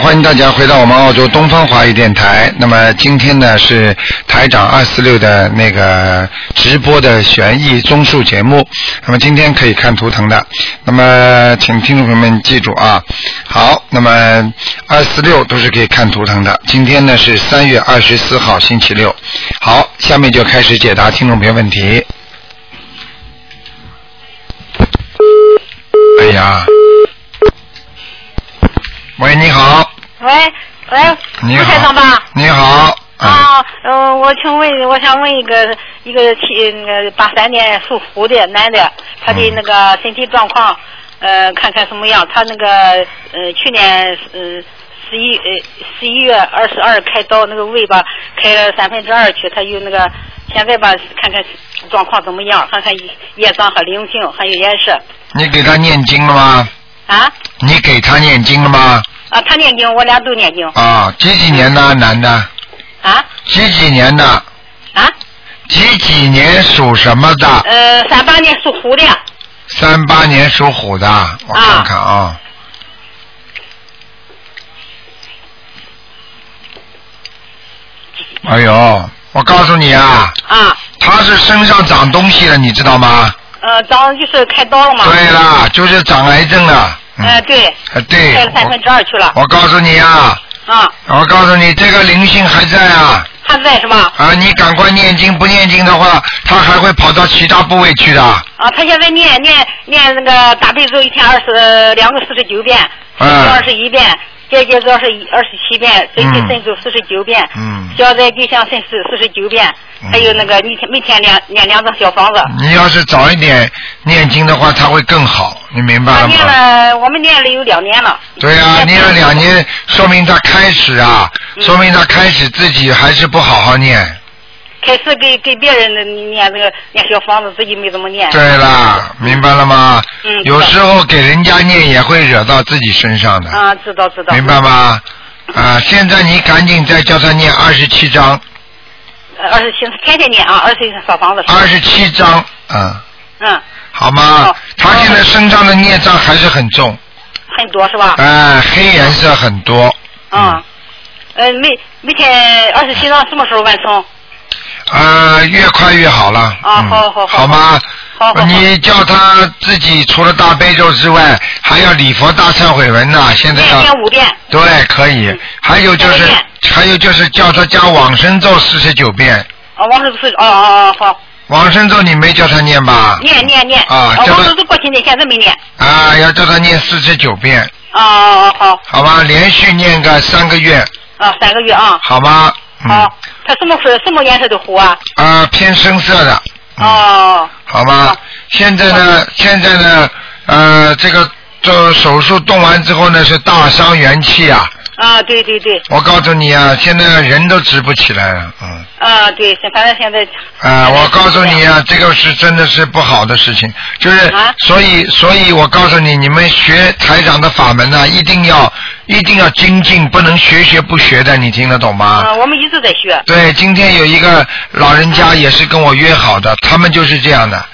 欢迎大家回到我们澳洲东方华语电台。那么今天呢是台长二四六的那个直播的悬疑综述节目。那么今天可以看图腾的。那么请听众朋友们记住啊。好，那么二四六都是可以看图腾的。今天呢是三月二十四号星期六。好，下面就开始解答听众朋友问题。哎呀。喂，你好。喂喂，你好。卢台长吧？你好。啊，嗯，我请问，我想问一个一个七那个八三年属虎的男的，他的那个身体状况，呃，看看什么样？他那个呃，去年呃十一呃十一月二十二开刀，那个胃吧开了三分之二去，他有那个现在吧看看状况怎么样？看看业障和灵性还有颜色。你给他念经了吗？啊？你给他念经了吗？啊，他念经，我俩都念经。啊，几几年的男的？啊？几几年的？啊？几几年属什么的？呃，三八年属虎的。三八年属虎的，我看看啊。哎呦，我告诉你啊，啊，他是身上长东西了，你知道吗？呃，长就是开刀了嘛。对了，就是长癌症了。哎，对。哎，对。开了三分之二去了。我告诉你啊。啊。我告诉你，这个灵性还在啊。还在是吧？啊，你赶快念经，不念经的话，他还会跑到其他部位去的。啊，他现在念念念那个大悲咒一天二十两个四十九遍，嗯二十一遍，结节咒二十二十七遍，准提神咒四十九遍，嗯。消灾吉祥神四四十九遍，还有那个你每天念念两张小房子。你要是早一点念经的话，他会更好，你明白了吗？念了，我们念了有两年了。对啊，念了两年，说明他开始啊，嗯说明他开始自己还是不好好念。开始给给别人的念这个念小房子，自己没怎么念。对啦，明白了吗？嗯有时候给人家念也会惹到自己身上的，啊，知道知道。明白吗？啊，现在你赶紧再叫他念二十七章，呃二十七，天天念啊，二十七小房子。二十七章，嗯，嗯，好吗？他现在身上的孽障还是很重，很多是吧？哎，黑颜色很多，嗯，呃，每每天二十七张什么时候完成？呃，越快越好了。啊嗯好好好好吗？好好好你叫他自己除了大悲咒之外，还要礼佛大忏悔文呢、现在念要五遍。对，可以。还有就是，还有就是叫他加往生咒四十九遍。啊，往生是哦哦哦好，往生咒你没叫他念吧？念念念。啊叫他往生是过去念，现在没念。啊，要叫他念四十九遍，哦哦好，好吧？连续念个三个月，啊三个月啊。好吗？嗯。好，它什么色什么颜色的壶啊？啊，偏深色的，哦，好吗？现在呢，现在呢，呃，这个做手术动完之后呢，是大伤元气啊。啊对对对，我告诉你啊，现在人都直不起来了，嗯。啊对，反正现在。啊，我告诉你啊，这个是真的是不好的事情，就是啊，所以所以我告诉你，你们学台长的法门呢、一定要一定要精进，不能学学不学的，你听得懂吗？啊，我们一直在学。对，今天有一个老人家也是跟我约好的，他们就是这样的，啊。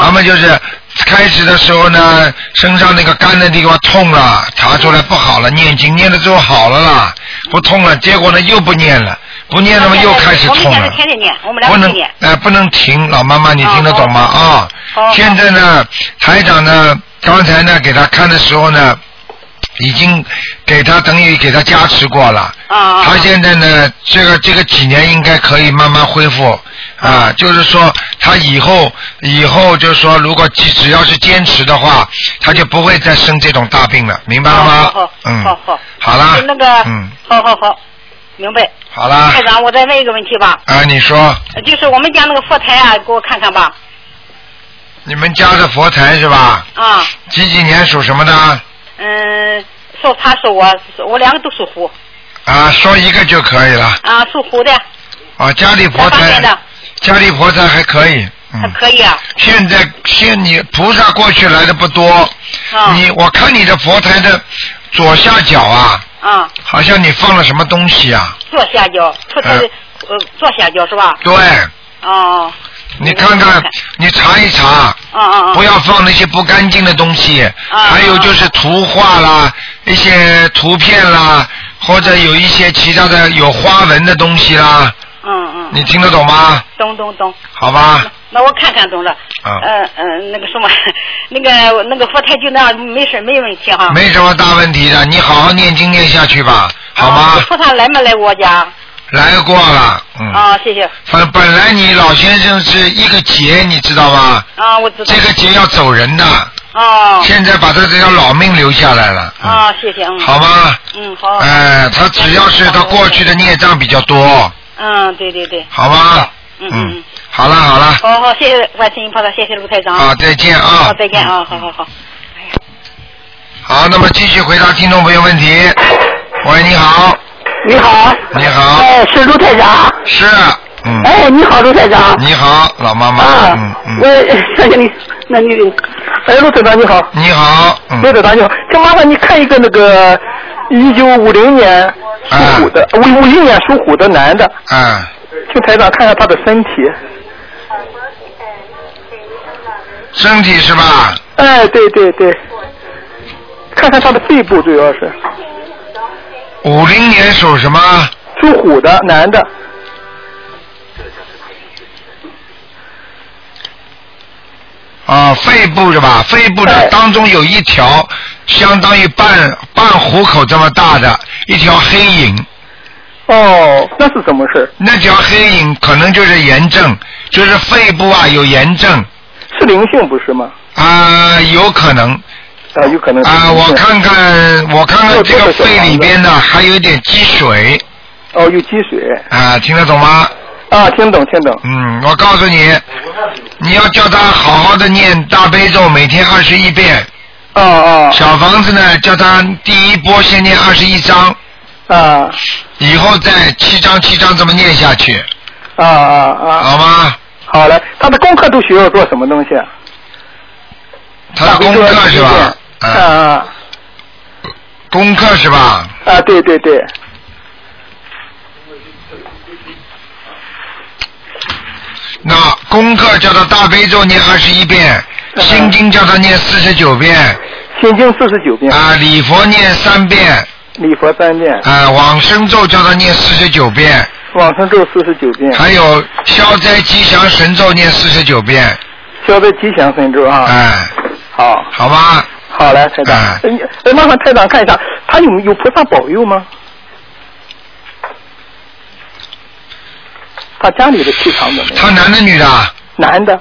他们就是开始的时候呢，身上那个干的地方痛了，查出来不好了，念经念了之后好了啦，不痛了，结果呢又不念了，不念了嘛又开始痛了。天天念，我们两不能。哎、不能停，老妈妈你听得懂吗？啊、好现在呢，台长呢，刚才呢给他看的时候呢，已经给他等于给他加持过了。啊啊。他现在呢，这个这个几年应该可以慢慢恢复啊，就是说他以后以后就是说，如果只只要是坚持的话，他就不会再生这种大病了，明白了吗？好好嗯，好好。好啦，那个，嗯，好好好，明白。好啦台，长，我再问一个问题吧，啊，你说就是我们家那个佛台啊，给我看看吧。你们家的佛台是吧？啊，几几年属什么的？嗯，说他是我，我两个都属虎，啊，说一个就可以了。啊，属虎的，啊，家里佛台的，，家里佛台还可以。还嗯，可以啊。现在现你菩萨过去来的不多，啊你我看你的佛台的左下角啊，嗯，好像你放了什么东西啊？左下角，佛台的呃左下角是吧？对，哦，你看看，你查一查，啊啊啊！不要放那些不干净的东西，啊还有就是图画啦，一些图片啦，或者有一些其他的有花纹的东西啦，嗯嗯，你听得懂吗？懂懂懂。好吧，那我看看懂了。啊嗯嗯，那个什么，那个那个佛台就那样，没事没问题哈。没什么大问题的，你好好念经念下去吧，好吗啊？菩萨来没来我家？来过了，嗯。啊，谢谢。本本来你老先生是一个劫，你知道吗？啊，我知道。这个劫要走人的，哦。现在把他这条老命留下来了。嗯啊，谢谢，嗯。好吗？嗯，好。哎，他只要是他过去的孽障比较多，嗯，对对对。好吧？嗯嗯嗯。好了好了，好好，谢谢观世音菩萨，谢谢卢台长。啊再见啊好，再见啊，好好好。哎呀好，那么继续回答听众朋友问题。喂，你好，你好。你好，哎，是卢台长。是，嗯，哎，你好，卢台长。你好，老妈妈，啊，嗯嗯，我谢谢你，那你，哎，陆台长你好。你好，嗯，卢台长你好，请麻烦你看一个那个一九五零年属虎的，五五一年属虎的男的，啊，请台长看看他的身体。身体是吧？哎，对对对，看看他的肺部主要是五零年属什么？属虎的男的，啊，肺部是吧？肺部的哎当中有一条相当于半半虎口这么大的一条黑影，哦，那是什么事？那条黑影可能就是炎症，就是肺部啊有炎症是灵性不是吗？啊，有可能啊，有可能啊，我看看我看看这个肺里边呢还有一点积水哦，有积水啊，听得懂吗？啊，听懂听懂。嗯，我告诉你，你要叫他好好的念大悲咒，每天二十一遍。哦哦小房子呢，叫他第一波先念二十一章，啊以后再七章七章这么念下去，啊啊啊！好吗？好嘞，他的功课都需要做什么东西啊？他的功课是吧？啊啊，啊功课是吧？啊！对对对，那功课叫他大悲咒念二十一遍，嗯。心经叫他念四十九遍，心经四十九遍，啊，礼佛念三遍，礼佛三遍，啊，往生咒叫他念四十九遍，往生咒四十九遍，还有消灾吉祥神咒念四十九遍，消灾吉祥神咒啊。哎，好，好吧？好嘞，台长。哎。呃你呃麻烦台长看一下，他有有菩萨保佑吗？他家里的气场怎么样？他男的女的啊？男的。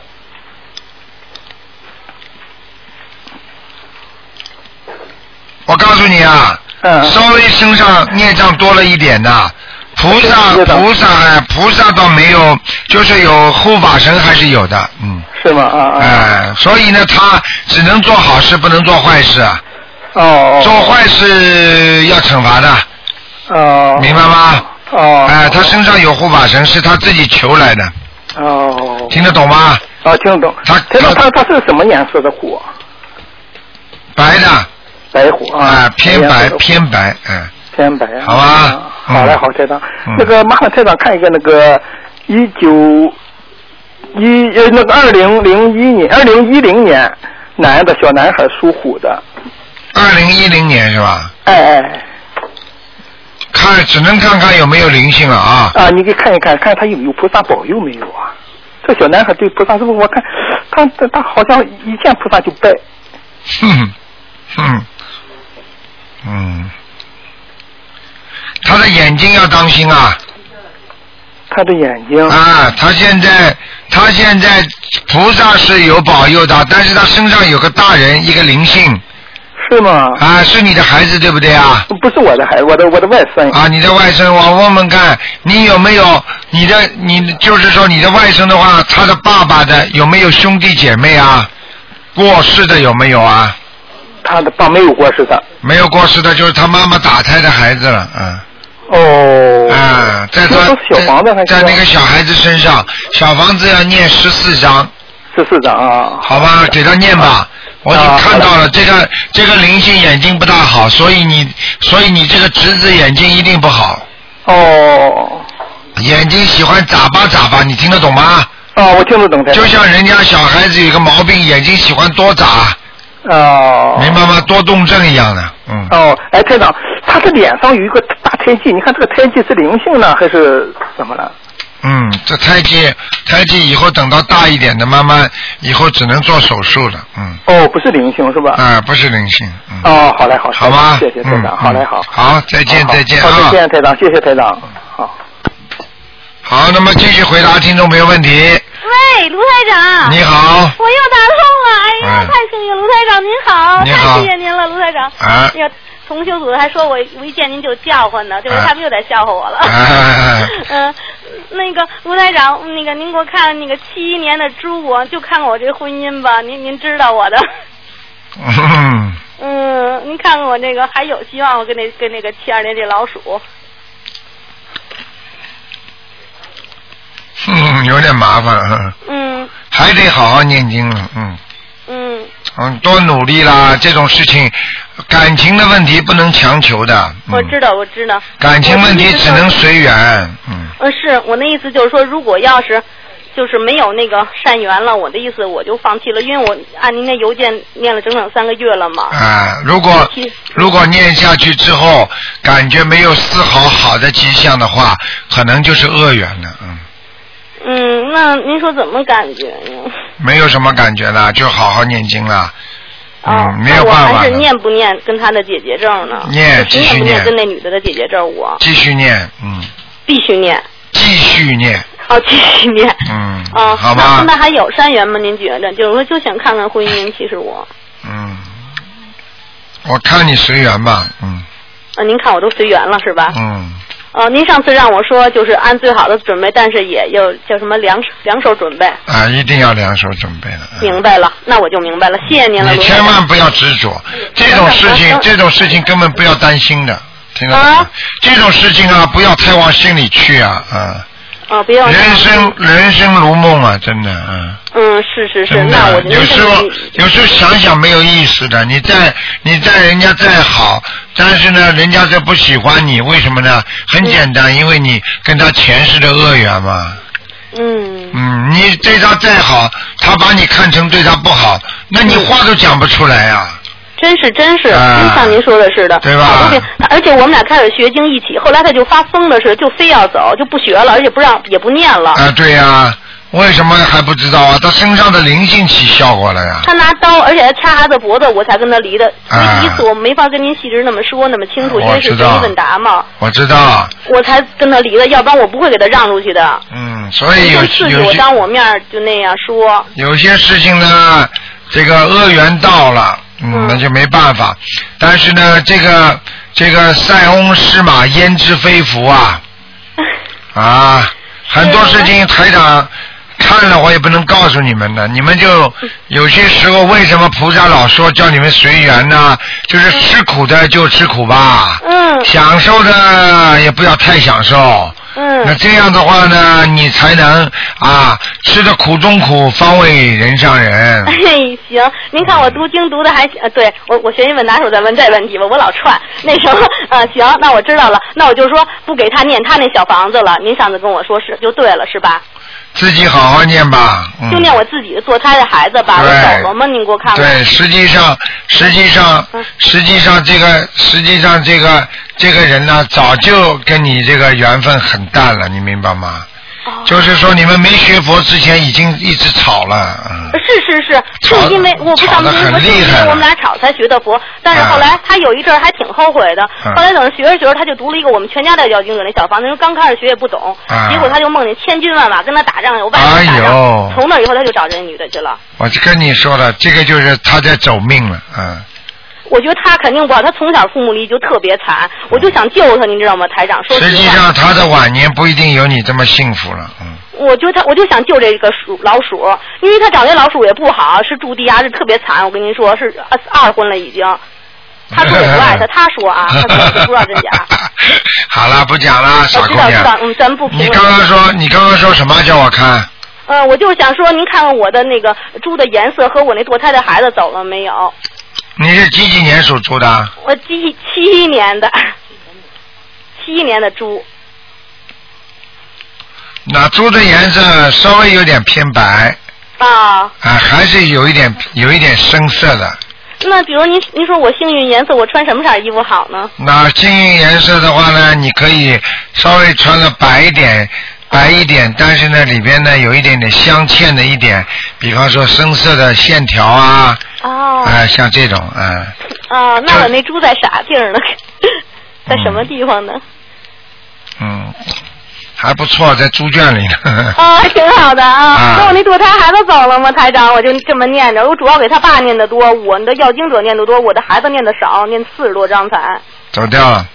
我告诉你啊，嗯。稍微身上孽障多了一点的，菩萨菩萨哎，菩萨倒没有，就是有护法神还是有的，嗯，是吗？啊啊。哎，所以呢，他只能做好事，不能做坏事哦。做坏事要惩罚的，哦。明白吗？哦。哎，他身上有护法神，是他自己求来的，哦。听得懂吗？啊，听得懂。他他他他是什么颜色的虎？白的，白虎啊。啊，偏白偏白，嗯，偏白。好吧啊好嘞，嗯好台长嗯。那个麻烦台长看一个那个一九一呃那个二零零一年二零一零年男的小男孩属虎的，二零一零年是吧？哎哎看只能看看有没有灵性了啊。啊，你给看一看，看他有没有菩萨保佑没有啊？这小男孩对菩萨是不是？我看他他他好像一见菩萨就拜。哼哼，嗯，他的眼睛要当心啊他的眼睛啊！他现在他现在菩萨是有保佑的，但是他身上有个大人，一个灵性是吗？啊，是你的孩子对不对啊？不是我的孩子，我的我的外孙。啊，你的外甥，我问问看，你有没有你的你就是说你的外甥的话，他的爸爸的有没有兄弟姐妹啊？过世的有没有啊？他的爸没有过世的。没有过世的，就是他妈妈打胎的孩子了，嗯。哦。啊，在他这都是小房子还在在那个小孩子身上，小房子要念十四章，十四章啊。好吧，给他念吧。我已经啊看到了，这个这个灵性眼睛不大好，所以你所以你这个侄子眼睛一定不好，哦。眼睛喜欢眨巴眨巴，你听得懂吗？哦，我听得懂的。就像人家小孩子有个毛病，眼睛喜欢多眨，哦。明白吗？多动症一样的，嗯。哦，哎，台长，他的脸上有一个大胎记，你看这个胎记是灵性呢，还是怎么了？嗯，这胎记，胎记以后等到大一点的，慢慢以后只能做手术了，嗯。哦，不是灵性是吧？啊，不是灵性，嗯。哦，好嘞，好，好吗？谢谢台长，嗯好嘞，好。好，再见，再见好，再啊。见，台长，谢谢台长。好。好，那么继续回答听众朋友问题。喂，卢台长。你好，我又打通了，哎呀，嗯太幸运了，卢台长您好，你好太谢谢您了，卢台长。啊哎呀，同修组还说我我一见您就叫唤呢，这回啊他们又在笑话我了。啊 嗯，那个卢台长，那个您给我看那个七一年的猪，我就看看我这婚姻吧，您您知道我的。嗯，嗯，您看看我这个还有希望，我跟那跟那个七二年这老鼠。嗯，有点麻烦，嗯，嗯还得好好念经了，嗯。嗯嗯，多努力啦！这种事情，感情的问题不能强求的。嗯、我知道，我知道。感情问题只能随缘。嗯，呃，是我那意思就是说，如果要是就是没有那个善缘了，我的意思我就放弃了，因为我按您那邮件念了整整三个月了嘛。啊，如果如果念下去之后，感觉没有丝毫好的迹象的话，可能就是恶缘了。嗯，嗯，那您说怎么感觉呢？没有什么感觉了，就好好念经了。哦嗯，，没有那我办法了还是念不念跟他的姐姐证呢？念继续念念跟那女的的姐姐证？我继续念，嗯，必须念。继续念，哦，继续念。嗯，啊，好吧那，那还有善缘吗？您觉得？就是说，就想看看婚姻。其实我，嗯，我看你随缘吧，嗯啊，您看我都随缘了是吧？嗯。呃，您上次让我说就是按最好的准备，但是也有叫什么两手两手准备。啊，一定要两手准备明白了，那我就明白了，谢谢您了，你千万不要执着，这种事情嗯，这种事情根本不要担心的，听得懂吗啊？这种事情啊，不要太往心里去啊，啊！啊，不要人生人生如梦啊，真的，嗯。嗯，是是是，那我的，有时候有时候想想没有意思的，你再你再人家再好，但是呢，人家再不喜欢你，为什么呢？很简单，因为你跟他前世的恶缘嘛。嗯嗯，你对他再好，他把你看成对他不好，那你话都讲不出来呀、真是真是，啊真像您说的似的，对吧好而且我们俩开始学经一起，后来他就发疯的似的，就非要走，就不学了，而且不让也不念了。啊，对呀、为什么还不知道啊？他身上的灵性起效果了呀。他拿刀，而且他掐他的脖子，我才跟他离的。所啊以第一次我没法跟您细致那么说那么清楚，因为是我知道随机问答嘛，我知道，我才跟他离的，要不然我不会给他让出去的。嗯，所以有就刺激我当我面就那样说。有些事情呢，这个恶缘到了，嗯，嗯。那就没办法。但是呢，这个这个塞翁失马焉知非福啊。啊，很多事情台长看了我也不能告诉你们的，你们就有些时候为什么菩萨老说叫你们随缘呢？就是吃苦的就吃苦吧，嗯。享受的也不要太享受。那嗯，这样的话呢，你才能啊吃的苦中苦，方为人上人。哎，行，您看我读经读的还行，呃，对我我学一问答时候再问这问题吧，我老串。那什么，呃，行，那我知道了，那我就说不给他念他那小房子了。您上次跟我说是就对了，是吧？自己好好念吧。嗯、就念我自己的做他的孩子吧。我对走了吗？您给我看看。对，实际上，实际上嗯，实际上这个，实际上这个这个人呢，早就跟你这个缘分很淡了，你明白吗？哦就是说，你们没学佛之前已经一直吵了，嗯。是是是，就是因为我不吵得上民国，是因为我们俩吵才学的佛。但是后来他有一阵儿还挺后悔的，嗯后来等学着学着，他就读了一个我们全家的要经者那小房子，因为刚开始学也不懂，啊结果他就梦见千军万马跟他打仗，有外打哎呦仗，从那以后他就找这女的去了。我就跟你说了，这个就是他在走命了，嗯。我觉得他肯定不好，他从小父母离就特别惨，我就想救他，您知道吗，台长？说实实，际上，他的晚年不一定有你这么幸福了，嗯。我就他我就想救这个鼠老鼠，因为他找那老鼠也不好，是住地下室特别惨，我跟您说是二二婚了已经。他说我不爱他，他说啊，他说我不知道真假。好了，不讲了，傻我姑娘。知道知道，嗯，咱们不评你。刚刚说，你刚刚说什么？叫我看。嗯，我就是想说，您看看我的那个猪的颜色和我那堕胎的孩子走了没有？你是几几年属猪的？我七七一年的，七一年的猪。那猪的颜色稍微有点偏白啊，啊，还是有一点有一点深色的。那比如您您说我幸运颜色，我穿什么色衣服好呢？那幸运颜色的话呢，你可以稍微穿的白一点，白一点，但是呢里边呢有一点点镶嵌的一点，比方说深色的线条啊，哦，啊、像这种，嗯、啊，那我那猪在啥地儿呢？在什么地方呢？嗯，还不错，在猪圈里呢。啊，还挺好的啊 啊。那我那堕胎孩子走了吗？台长，我就这么念着。我主要给他爸念的多，我的要经者念的多，我的孩子念的少，念四十多张才走掉了，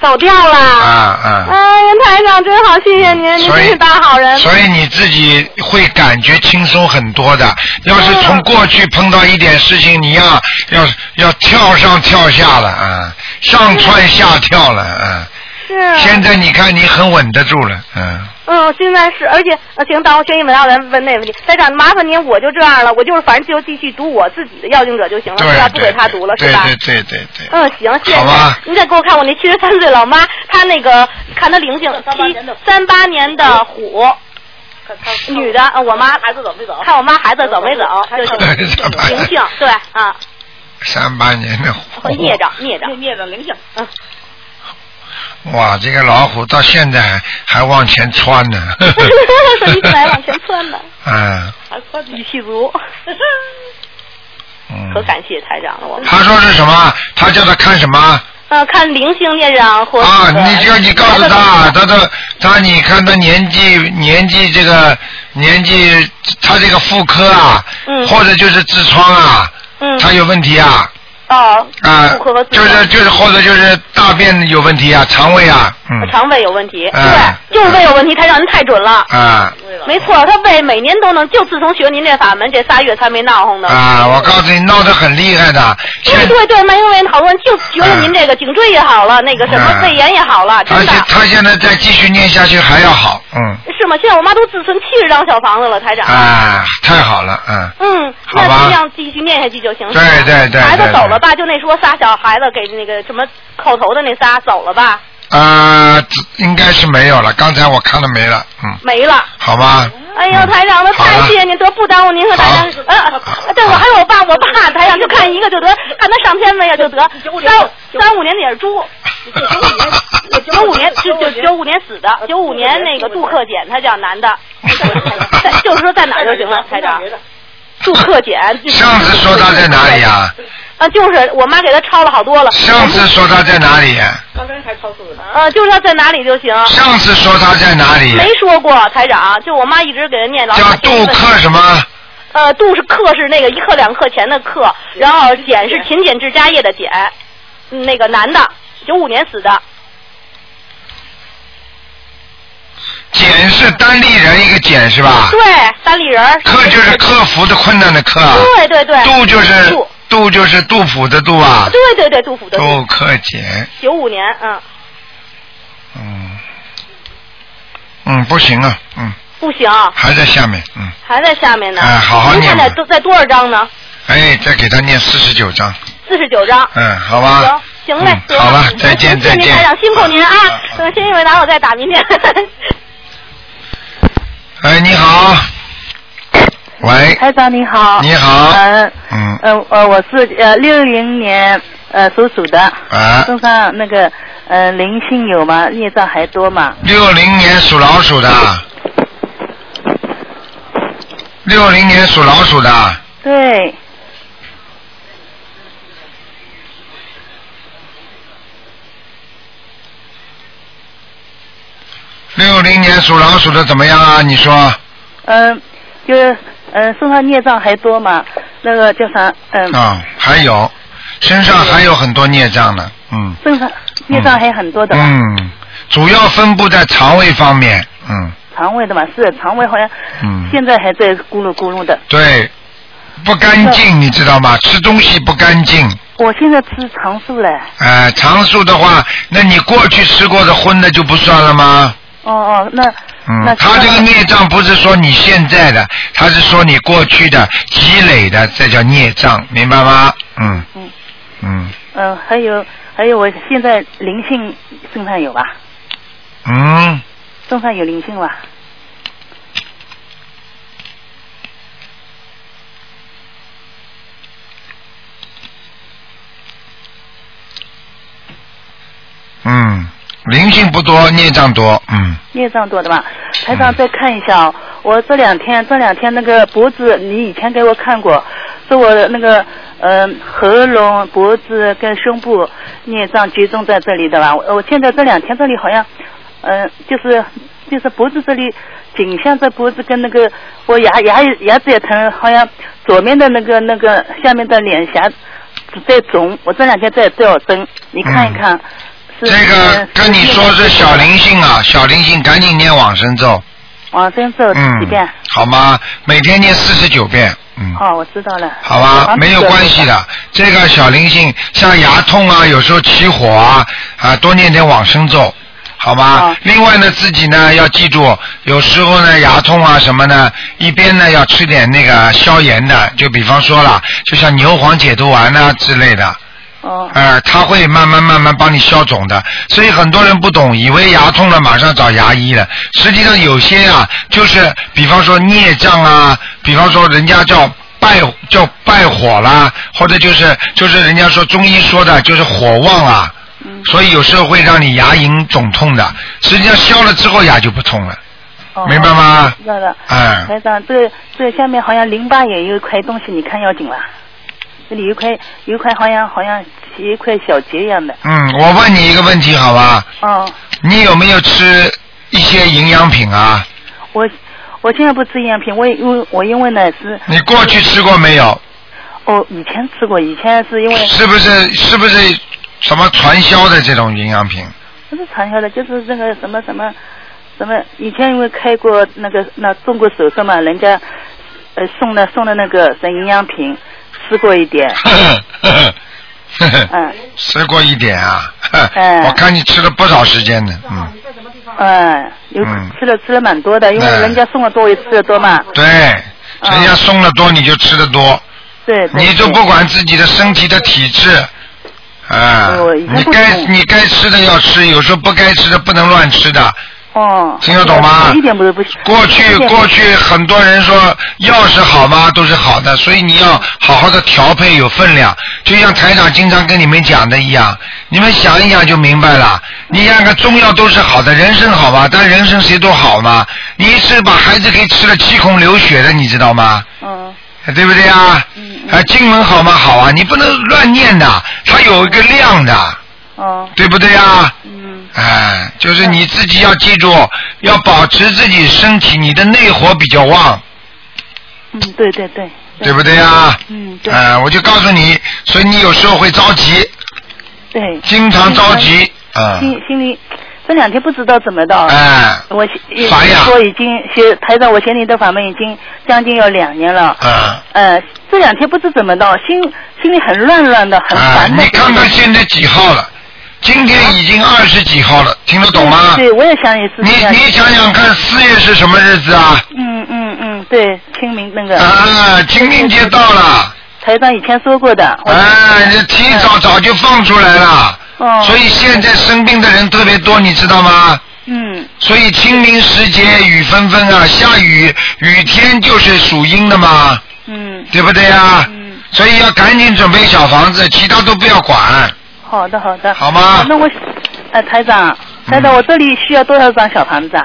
走掉了。啊啊。哎呀，台长真好，谢谢您，您真是大好人。所以你自己会感觉轻松很多的。要是从过去碰到一点事情，你要要要跳上跳下了啊，上蹿下跳了啊。是。现在你看你很稳得住了，嗯。嗯，现在是，而且呃，行，当我宣一问，让人问那问题。台长，麻烦您，我就这样了，我就是反正就继续读我自己的要经者就行了，对是吧？不给他读了，是吧？对对对对。嗯，行，谢谢好吧您。您再给我看我那七十三岁老妈，她那个看她灵性，七三八年的虎，女的，呃我妈孩子走没走？看我妈孩子走没走，就是灵性，对啊，三八年的虎，孽障孽障孽障灵性，嗯，哇，这个老虎到现在还 还往前窜呢。说一直来往前窜呢，嗯还窜语气足，嗯。可感谢台长了，我们。他说是什么？他叫他看什么？呃，看零星孽障或啊，你就你告诉他，他的他你看他年纪年纪这个年纪，他这个妇科啊，嗯或者就是痔疮啊，嗯他有问题啊哦，啊就是就是或者就是大便有问题啊，肠胃啊，嗯肠胃有问题，嗯对，就是胃有问题，他让您太准了。啊没错，他胃每年都能，就自从学您这法门这仨月才没闹哄的。啊，我告诉你闹得很厉害的，对对对，那因为好多人就觉得您这个颈椎也好了，那个什么嗯胃炎也好了，真的他现他现在再继续念下去还要好，嗯是吗？现在我妈都自存七十张小房子了，台长。啊，太好了，嗯。嗯，那这样继续念下去就行。对对对孩子走了吧？就那说仨小孩子给那个什么叩头的那仨走了吧？啊，只应该是没有了。刚才我看了没了，嗯，没了。好吧。哎呦，台长，那太谢谢您，得不耽误您和大家。呃，呃对，我还有我爸，我爸台长就看一个就得，看他上天没有就得。三三五年的也是猪，九五年九九九五年死的，九五年那个杜克俭，他叫男的，在就是说在哪儿就行了，台长。杜克俭。上次说他在哪里呀、啊，就是我妈给他抄了好多了。上次说他在哪里？呃，就是他在哪里就行。上次说他在哪里？没说过，台长，就我妈一直给他念老。叫杜克什么？呃，杜是克是那个一克两克钱的克，然后简是勤俭治家业的俭，嗯那个男的，九五年死的。简是单立人一个简是吧？对，单立人。克就是克服的困难的克。对对对。杜就是杜。杜就是杜甫的杜啊。对对对，杜甫的杜。杜克俭，九五年，嗯，嗯，嗯，不行啊，嗯，不行，还在下面，嗯，还在下面呢。哎好好念现在多在多少章呢？哎，再给他念四十九章，四十九章。嗯，好吧。行，行嘞，嗯好了再见再见辛苦您啊！等先一会拿我再打明天。哎，你好，喂，台长你好。你好嗯嗯呃呃，我是呃六零年呃属鼠的。啊身上那个呃灵性有吗？业障还多吗？六零年属老鼠的，六零年属老鼠的，对。六零年属老鼠的怎么样啊？你说嗯、就是嗯、呃身上孽障还多吗？那个叫啥？嗯、啊，还有身上还有很多孽障呢，嗯身上孽障还很多的吧？嗯，主要分布在肠胃方面，嗯肠胃的嘛，是肠胃好像嗯，现在还在咕噜咕噜的。对，不干净，你知道吗？吃东西不干净。我现在吃长素嘞。哎、常素的话，那你过去吃过的荤的就不算了吗？哦哦，那那嗯，他这个孽障不是说你现在的，他是说你过去的积累的，这叫孽障，明白吗？嗯，嗯，嗯，嗯，还有还有，我现在灵性身上有吧？嗯，身上有灵性吧？嗯。灵性不多，孽障多，嗯，孽障多的吧？台长再看一下哦，我这两天这两天那个脖子，你以前给我看过，说我那个呃喉咙、脖子跟胸部孽障集中在这里的吧？我我现在这两天这里好像，嗯、就是就是脖子这里颈项这脖子跟那个我牙牙牙齿也疼，好像左面的那个那个下面的脸颊在肿，我这两天在吊针，你看一看。是这个呃跟你说是小灵性啊，小灵性赶紧念往生咒，往生咒嗯几遍？，好吗？每天念四十九遍，嗯。哦，我知道了。好吧，没有关系。的。这个小灵性，像牙痛啊，有时候起火啊，啊，多念点往生咒，好吗？好另外呢，自己呢要记住，有时候呢牙痛啊什么呢，一边呢要吃点那个消炎的，就比方说了，就像牛黄解毒丸呐、之类的，哦，呃，它会慢慢慢慢帮你消肿的。所以很多人不懂，以为牙痛了马上找牙医了。实际上有些啊，就是比方说孽障啊，比方说人家叫败叫败火啦，或者就是就是人家说中医说的就是火旺啊。嗯所以有时候会让你牙龈肿痛的，实际上消了之后牙就不痛了，哦明白吗？知道了。哎、台长，这这下面好像淋巴也有一块东西，你看要紧了。这里有一块有一块好像好像有一块小结一样的。嗯，我问你一个问题好吧？哦，你有没有吃一些营养品啊？我我现在不吃营养品，我因为我因为呢是你过去吃过没有？哦以前吃过，以前是因为是不是是不是什么传销的这种营养品？不是传销的，就是那个什么什么什么，以前因为开过那个那中国手术嘛，人家呃送的送的那个什么营养品，吃过一点，呵呵呵呵呵嗯吃过一点啊，我看你吃了不少时间呢，嗯，嗯，有嗯。吃了吃了蛮多的，因为哎人家送的多，我也吃的多嘛。对，人家送的多你就吃的多，对，你就不管自己的身体的体质，啊你该你该吃的要吃，有时候不该吃的不能乱吃的。哦，听得懂吗一点不是不行。过去过去很多人说药是好吗？都是好的，所以你要好好的调配有分量，就像台长经常跟你们讲的一样，你们想一想就明白了。你看看中药都是好的，人参好吗？但人参谁都好吗？你一次把孩子给吃了七孔流血的，你知道吗？嗯对不对啊？嗯啊，经文好吗？好啊，你不能乱念的，它有一个量的，哦对不对呀？嗯哎，就是你自己要记住，要保持自己身体，你的内火比较旺，嗯，对对对。对不对呀？嗯对哎，我就告诉你，所以你有时候会着急，对。经常着急，嗯，心心里这两天不知道怎么的。哎，我也烦呀我已经学台长，我学你的法门已经将近有两年了。嗯，呃，这两天不知怎么的，心心里很乱乱的，很哎，烦的。你看看现在几号了？今天已经二十几号了，听得懂吗？对，我也想也是你。你想想看，四月是什么日子啊？嗯嗯嗯，对，清明那个。啊，清明节到了，台长以前说过的。我哎，这提早早就放出来了，哦。所以现在生病的人特别多，你知道吗？嗯所以清明时节雨纷纷啊，下雨雨天就是属阴的嘛，嗯对不对呀？嗯，所以要赶紧准备小房子，其他都不要管，好的好的。好吗？那我，呃，台长，台长，嗯我这里需要多少张小房子啊？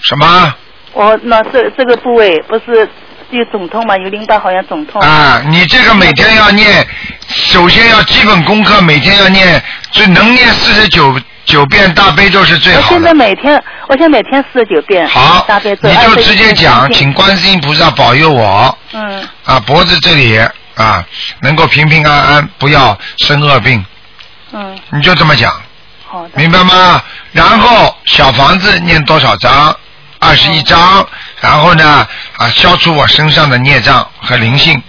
什么我那这这个部位不是有肿痛嘛？有淋巴好像肿痛。啊？你这个每天要念，首先要基本功课，每天要念，最能念四十九九遍大悲咒是最好我现在。每天，我现在每天四十九遍。好大悲，咒。你就直接讲，请观世音菩萨保佑我嗯啊，脖子这里啊能够平平安安，不要生恶病，嗯，你就这么讲。好的。明白吗？然后小房子念多少章？二十一章。然后呢，啊，消除我身上的孽障和灵性。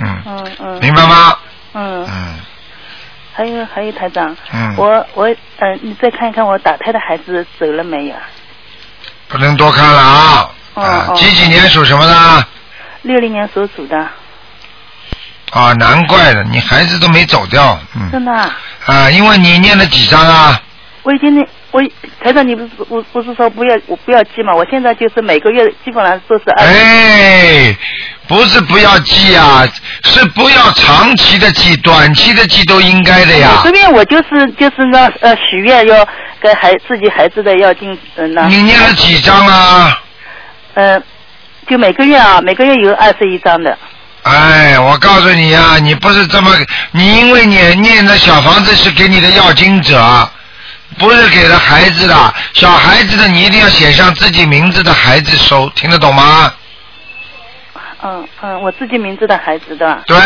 嗯，嗯嗯。明白吗？嗯，嗯还有还有台长，嗯，我我呃，你再看一看我打胎的孩子走了没有？不能多看了啊。哦啊，哦几几年属什么的？六零年属鼠的，啊，难怪了，你孩子都没走掉。嗯。真的啊？啊，因为你念了几张啊？我已经念我台长，你不是不不是说不要我不要记嘛？我现在就是每个月基本上都是二。哎，不是不要记啊，是不要长期的记，短期的记都应该的呀我这。边我就是就是那呃许愿要给孩自己孩子的要进嗯那你念了几张啊？呃就每个月啊每个月有二十一张的。哎，我告诉你啊，你不是这么，你因为你念的小房子是给你的要经者，不是给了孩子的。小孩子的你一定要写上自己名字的孩子收，听得懂吗？嗯嗯，我自己名字的孩子的。对，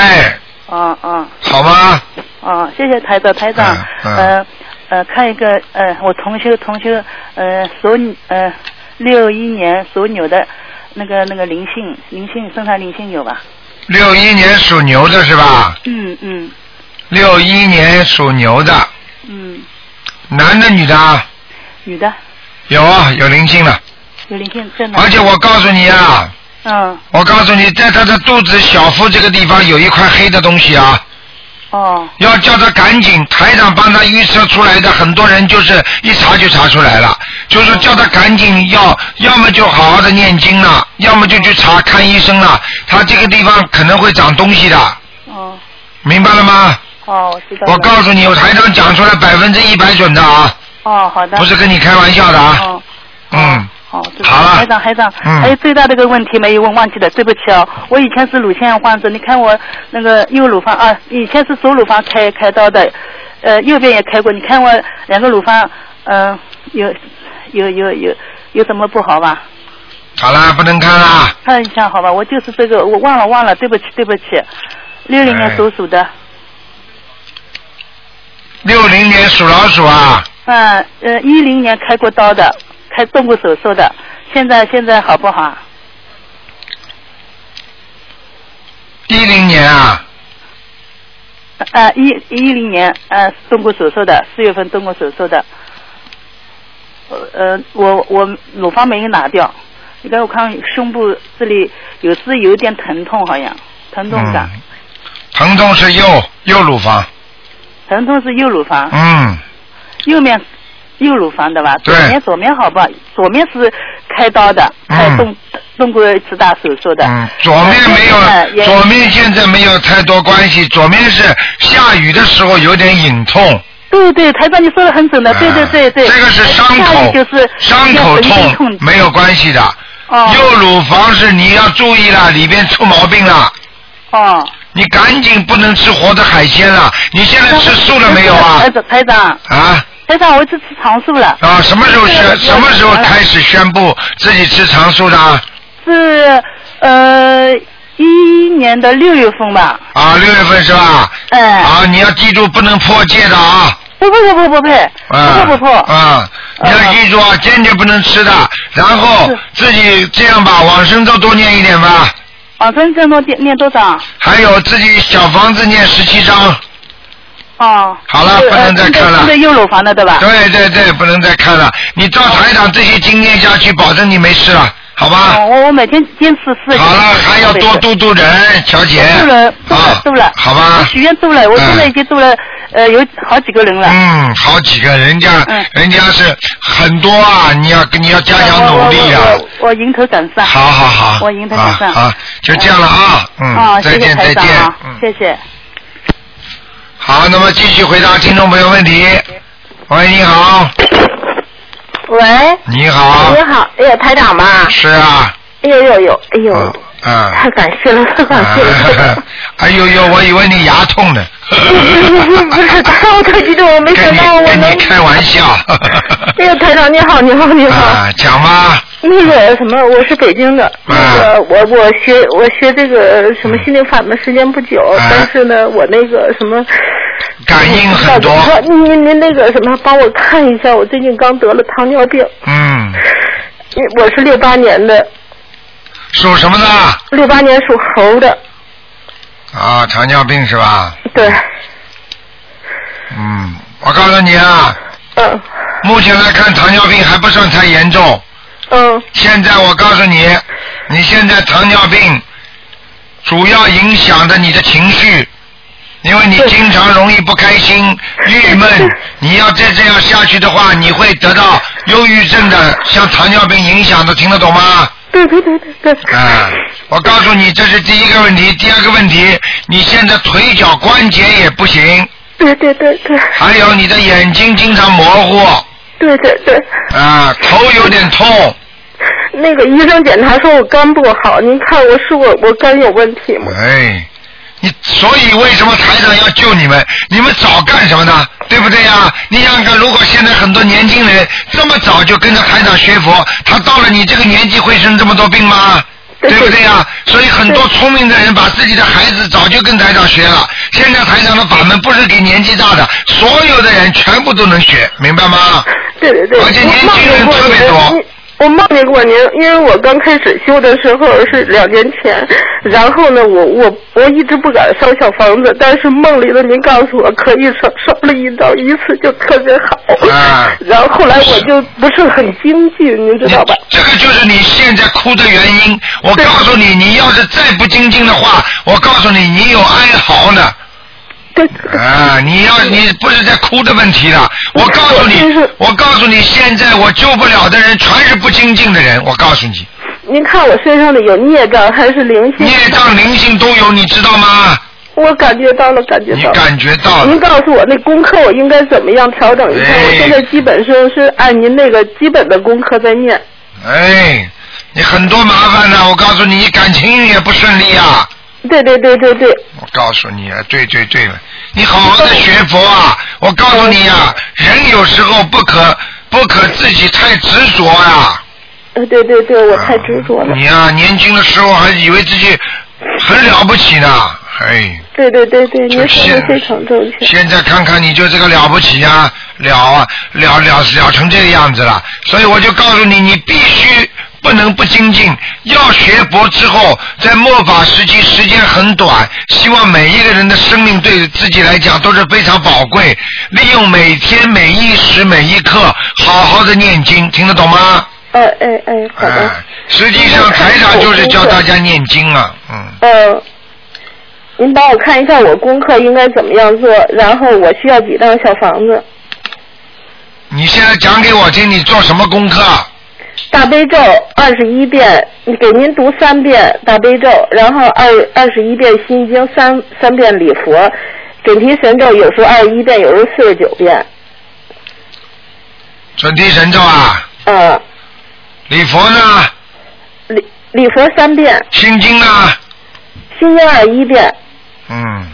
嗯嗯好吗？嗯，谢谢台长台长嗯，嗯呃呃看一个呃我同修同修呃属牛呃六一年属牛的那个那个灵性灵性身上灵性有吧？六一年属牛的是吧？嗯嗯六一年属牛的，嗯，男的女的啊？女的有啊，有灵性了。有灵性在哪？而且我告诉你啊，嗯我告诉你，在他的肚子小腹这个地方有一块黑的东西啊。哦要叫他赶紧，台长帮他预测出来的，很多人就是一查就查出来了，就是叫他赶紧要，要么就好好的念经了，要么就去查看医生了。他这个地方可能会长东西的，哦明白了吗？哦，我知道。我告诉你，我台长讲出来百分之一百准的啊，哦好的。不是跟你开玩笑的啊。哦嗯，好，好了台长，台长，嗯还有最大的一个问题没有问，忘记了，对不起哦。我以前是乳腺患者，你看我那个右乳房啊，以前是左乳房开开刀的，呃，右边也开过。你看我两个乳房，嗯、有有有有有什么不好吧？好啦，不能看啦。看一下好吧，我就是这个，我忘了忘了，对不起对不起。六零年哎属鼠的，六零年属老鼠啊，嗯呃，一零年开过刀的，开动过手术的，现在现在好不好？一零年啊，呃，一一零年呃动过手术的，四月份动过手术的。呃呃，我我乳房没有拿掉，你看我看胸部这里有时有点疼痛，好像疼痛感，嗯，疼痛是右右乳房，疼痛是右乳房，嗯，右面右乳房的吧？对左面左面好吧？左面是开刀的，嗯开动动过一次大手术的。嗯，左面没有，左面现在没有太多关系，左面是下雨的时候有点隐痛，对对，台长你说的很准的，对对对对。啊这个是伤口就是伤口痛没有关系的。哦右乳房是你要注意了，里边出毛病了，哦。你赶紧不能吃活的海鲜了。你现在吃素了没有啊台？长台长，啊台长，我是吃长素了。啊！什么时候宣什么时候开始宣布自己吃长素的？啊，是呃一一年的六月份吧。啊六月份是吧？哎。啊，你要记住不能破戒的啊！不不不不不配，啊，不不不不。啊，你要记住啊，坚决不能吃的。然后自己这样吧，往生咒多念一点吧。往生咒多念念多少？还有自己小房子念十七章。哦。好了不能再呃看了现在右乳房的对吧？对对对，不能再看了。你照台长这些经念下去，保证你没事了，好吧？哦，我我每天坚持四。好了，还要多度度人，小姐。度了，度了啊，度了。好吧？许愿度了，我现在已经度了呃有好几个人了。嗯，好几个人家，嗯人家是很多啊，你要你要加强努力啊。我我我我迎头赶上。好好好，我迎头赶上。好，好就这样了啊，啊，嗯，再见再见谢谢。好，那么继续回答听众朋友问题。喂，你好，喂，你好。你，好，哎呀，台长吧？是啊，哎呦呦呦，哎呦，嗯，太感谢了，太感谢了。啊哎呦呦，我以为你牙痛呢。不是不是我太激动，我没想到我能跟你。开玩笑。那个，台长你好，你好，你好。啊，讲吧，那个什么，我是北京的，那个我我学我学这个什么心灵法门时间不久，啊但是呢，我那个什么。感应很多，您您您那个什么，帮我看一下，我最近刚得了糖尿病，嗯，我是六八年的，属什么的？六八年属猴的，啊，糖尿病是吧？对，嗯，我告诉你啊，嗯目前来看糖尿病还不算太严重。嗯现在我告诉你，你现在糖尿病主要影响的你的情绪，因为你经常容易不开心、郁闷，你要再这样下去的话，你会得到忧郁症的，像糖尿病影响的，听得懂吗？对对对对对。啊，我告诉你，这是第一个问题。第二个问题，你现在腿脚关节也不行。对对对对。还有你的眼睛经常模糊。对对对。啊，头有点痛。那个医生检查说我肝不好，您看我是我我肝有问题吗？哎，你所以为什么台长要救你们？你们早干什么呢？对不对呀？你想想看，如果现在很多年轻人这么早就跟着台长学佛，他到了你这个年纪会生这么多病吗？对不对呀？所以很多聪明的人把自己的孩子早就跟台长学了。现在台长的法门不是给年纪大的，所有的人全部都能学，明白吗？对对对。而且年轻人特别多。我梦见过您，因为我刚开始修的时候是两年前，然后呢，我我我一直不敢烧小房子，但是梦里的您告诉我可以烧，烧了一张一次就特别好。啊。然后后来我就不是很精进，您知道吧？这个就是你现在哭的原因。我告诉你，你要是再不精进的话，我告诉你，你有哀嚎呢。啊，你要你不是在哭的问题了，我告诉你，我告诉你，现在我救不了的人全是不精进的人，我告诉你。您看我身上的有孽障还是灵性？孽障、灵性都有，你知道吗？我感觉到了，感觉到。你感觉到了。您告诉我那功课我应该怎么样调整一下？我现在基本上是按您那个基本的功课在念。哎，你很多麻烦呢，我告诉你，你感情运也不顺利啊。对对对对对。我告诉你啊，对对对了，你好好的学佛啊！我告诉你啊，人有时候不可不可自己太执着呀。呃，对对对，我太执着了。你啊，年轻的时候还以为自己很了不起呢，哎。对对对对，您说的非常正确。现在看看你就这个了不起啊，了啊了了了成这个样子了，所以我就告诉你，你必须。不能不精进，要学佛之后，在末法时期时间很短，希望每一个人的生命对自己来讲都是非常宝贵。利用每天每一时每一刻，好好的念经，听得懂吗？哎哎哎，好的。实际上台长就是教大家念经啊，嗯。嗯，您帮我看一下我功课应该怎么样做，然后我需要几张小房子？你现在讲给我听，你做什么功课？大悲咒二十一遍，给您读三遍大悲咒，然后二二十一遍心经，三三遍礼佛，准提神咒有时候二十一遍，有时候四十九遍。准提神咒啊？嗯。礼佛呢？礼礼佛三遍。心经呢？心经二十一遍。嗯。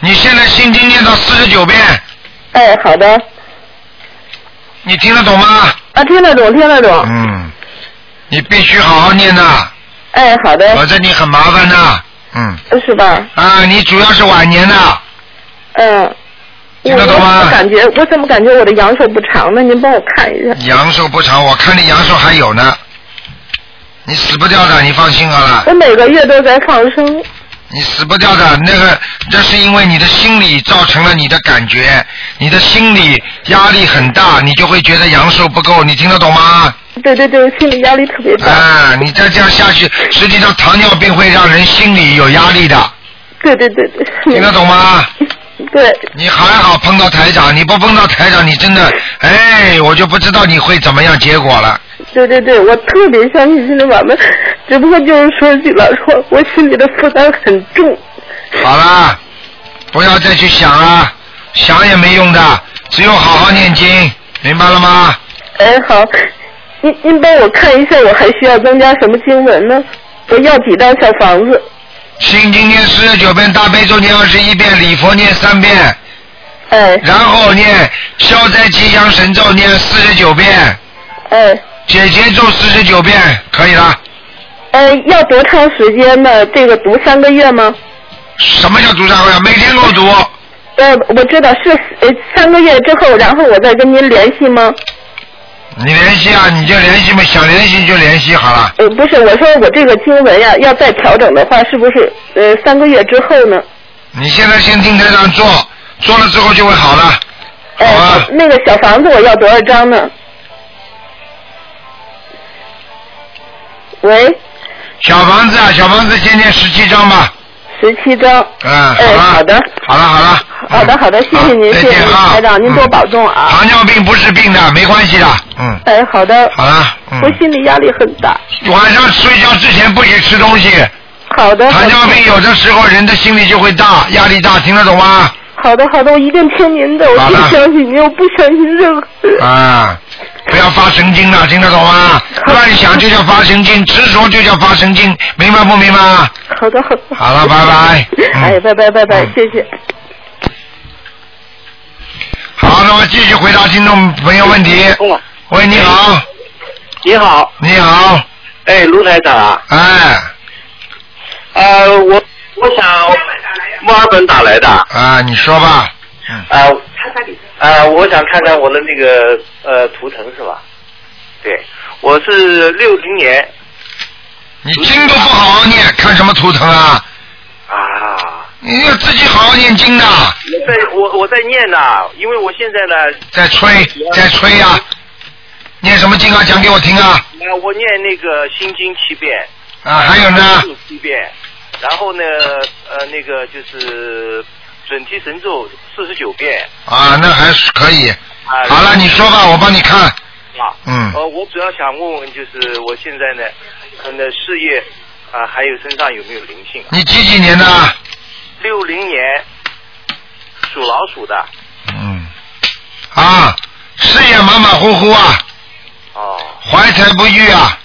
你现在心经念到四十九遍。哎，好的。你听得懂吗？啊，听得懂，听得懂。嗯，你必须好好念呐。哎，好的。否则你很麻烦呐，嗯。是吧？啊，你主要是晚年呐。嗯。听得懂吗？我感觉，我怎么感觉我的阳寿不长呢？您帮我看一下。阳寿不长，我看你阳寿还有呢。你死不掉的，你放心好了。我每个月都在放生。你死不掉的那个，这是因为你的心理造成了你的感觉，你的心理压力很大，你就会觉得阳寿不够，你听得懂吗？对对对，心理压力特别大。啊，你再这样下去，实际上糖尿病会让人心里有压力的。对对对对。听得懂吗？对。你还好碰到台长，你不碰到台长，你真的，哎，我就不知道你会怎么样结果了。对对对，我特别相信心灵法门，只不过就是说句老实话，我心里的负担很重。好啦，不要再去想了，想也没用的，只有好好念经，明白了吗？哎，好，您您帮我看一下，我还需要增加什么经文呢？我要几张小房子？心经念四十九遍，大悲咒念二十一遍，礼佛念三遍。哎。然后念消灾吉祥神咒念四十九遍。哎。姐姐咒四十九遍，可以了。呃，要多长时间呢？这个读三个月吗？什么叫读三个月？每天给我读。呃，我知道是呃三个月之后，然后我再跟您联系吗？你联系啊，你就联系嘛，想联系就联系好了。呃，不是，我说我这个经文呀，要再调整的话，是不是呃三个月之后呢？你现在先听台上做，做了之后就会好了。好啊。那个小房子我要多少张呢？喂，小房子啊，小房子今天十七张吧。十七张。嗯，哎，好了，好的，好了，好了。好的，好的，谢谢您，再谢谢台长，您多嗯保重啊。糖尿病不是病的，没关系的。嗯，哎，好的，好了，嗯我，心里压力很大。晚上睡觉之前不许吃东西。好的，糖尿病有的时候人的心里就会大，压力大，听得懂吗？好的，好的，我一定听您的，我不相信您，我不相信任何人。啊，不要发神经了，听得懂吗？乱想就叫发神经，执着就叫发神经，明白不明白？好的，好的。好了拜拜。嗯。哎，拜拜，拜拜嗯，谢谢。好，那么继续回答听众朋友问题。喂，你好，你好，你好，哎，卢台长。啊，哎，呃，我我想墨尔本打来的，啊，你说吧，嗯，呃，呃，我想看看我的那个呃图腾是吧？对，我是六零年你经都不好好念，看什么图腾啊？啊，你要自己好好念经的，我在我我在念呐，因为我现在呢，在吹，在吹呀、念什么经啊？讲给我听啊！啊，我念那个心经七遍，啊，还有呢？七遍，然后呢，呃，那个就是准提神咒四十九遍。啊，那还是可以。啊好了，你说吧，我帮你看。啊，嗯呃，我主要想问问，就是我现在呢，可能事业啊、还有身上有没有灵性啊？你几几年的？六零年属老鼠的，嗯。啊，事业马马虎虎啊，哦，怀才不遇啊，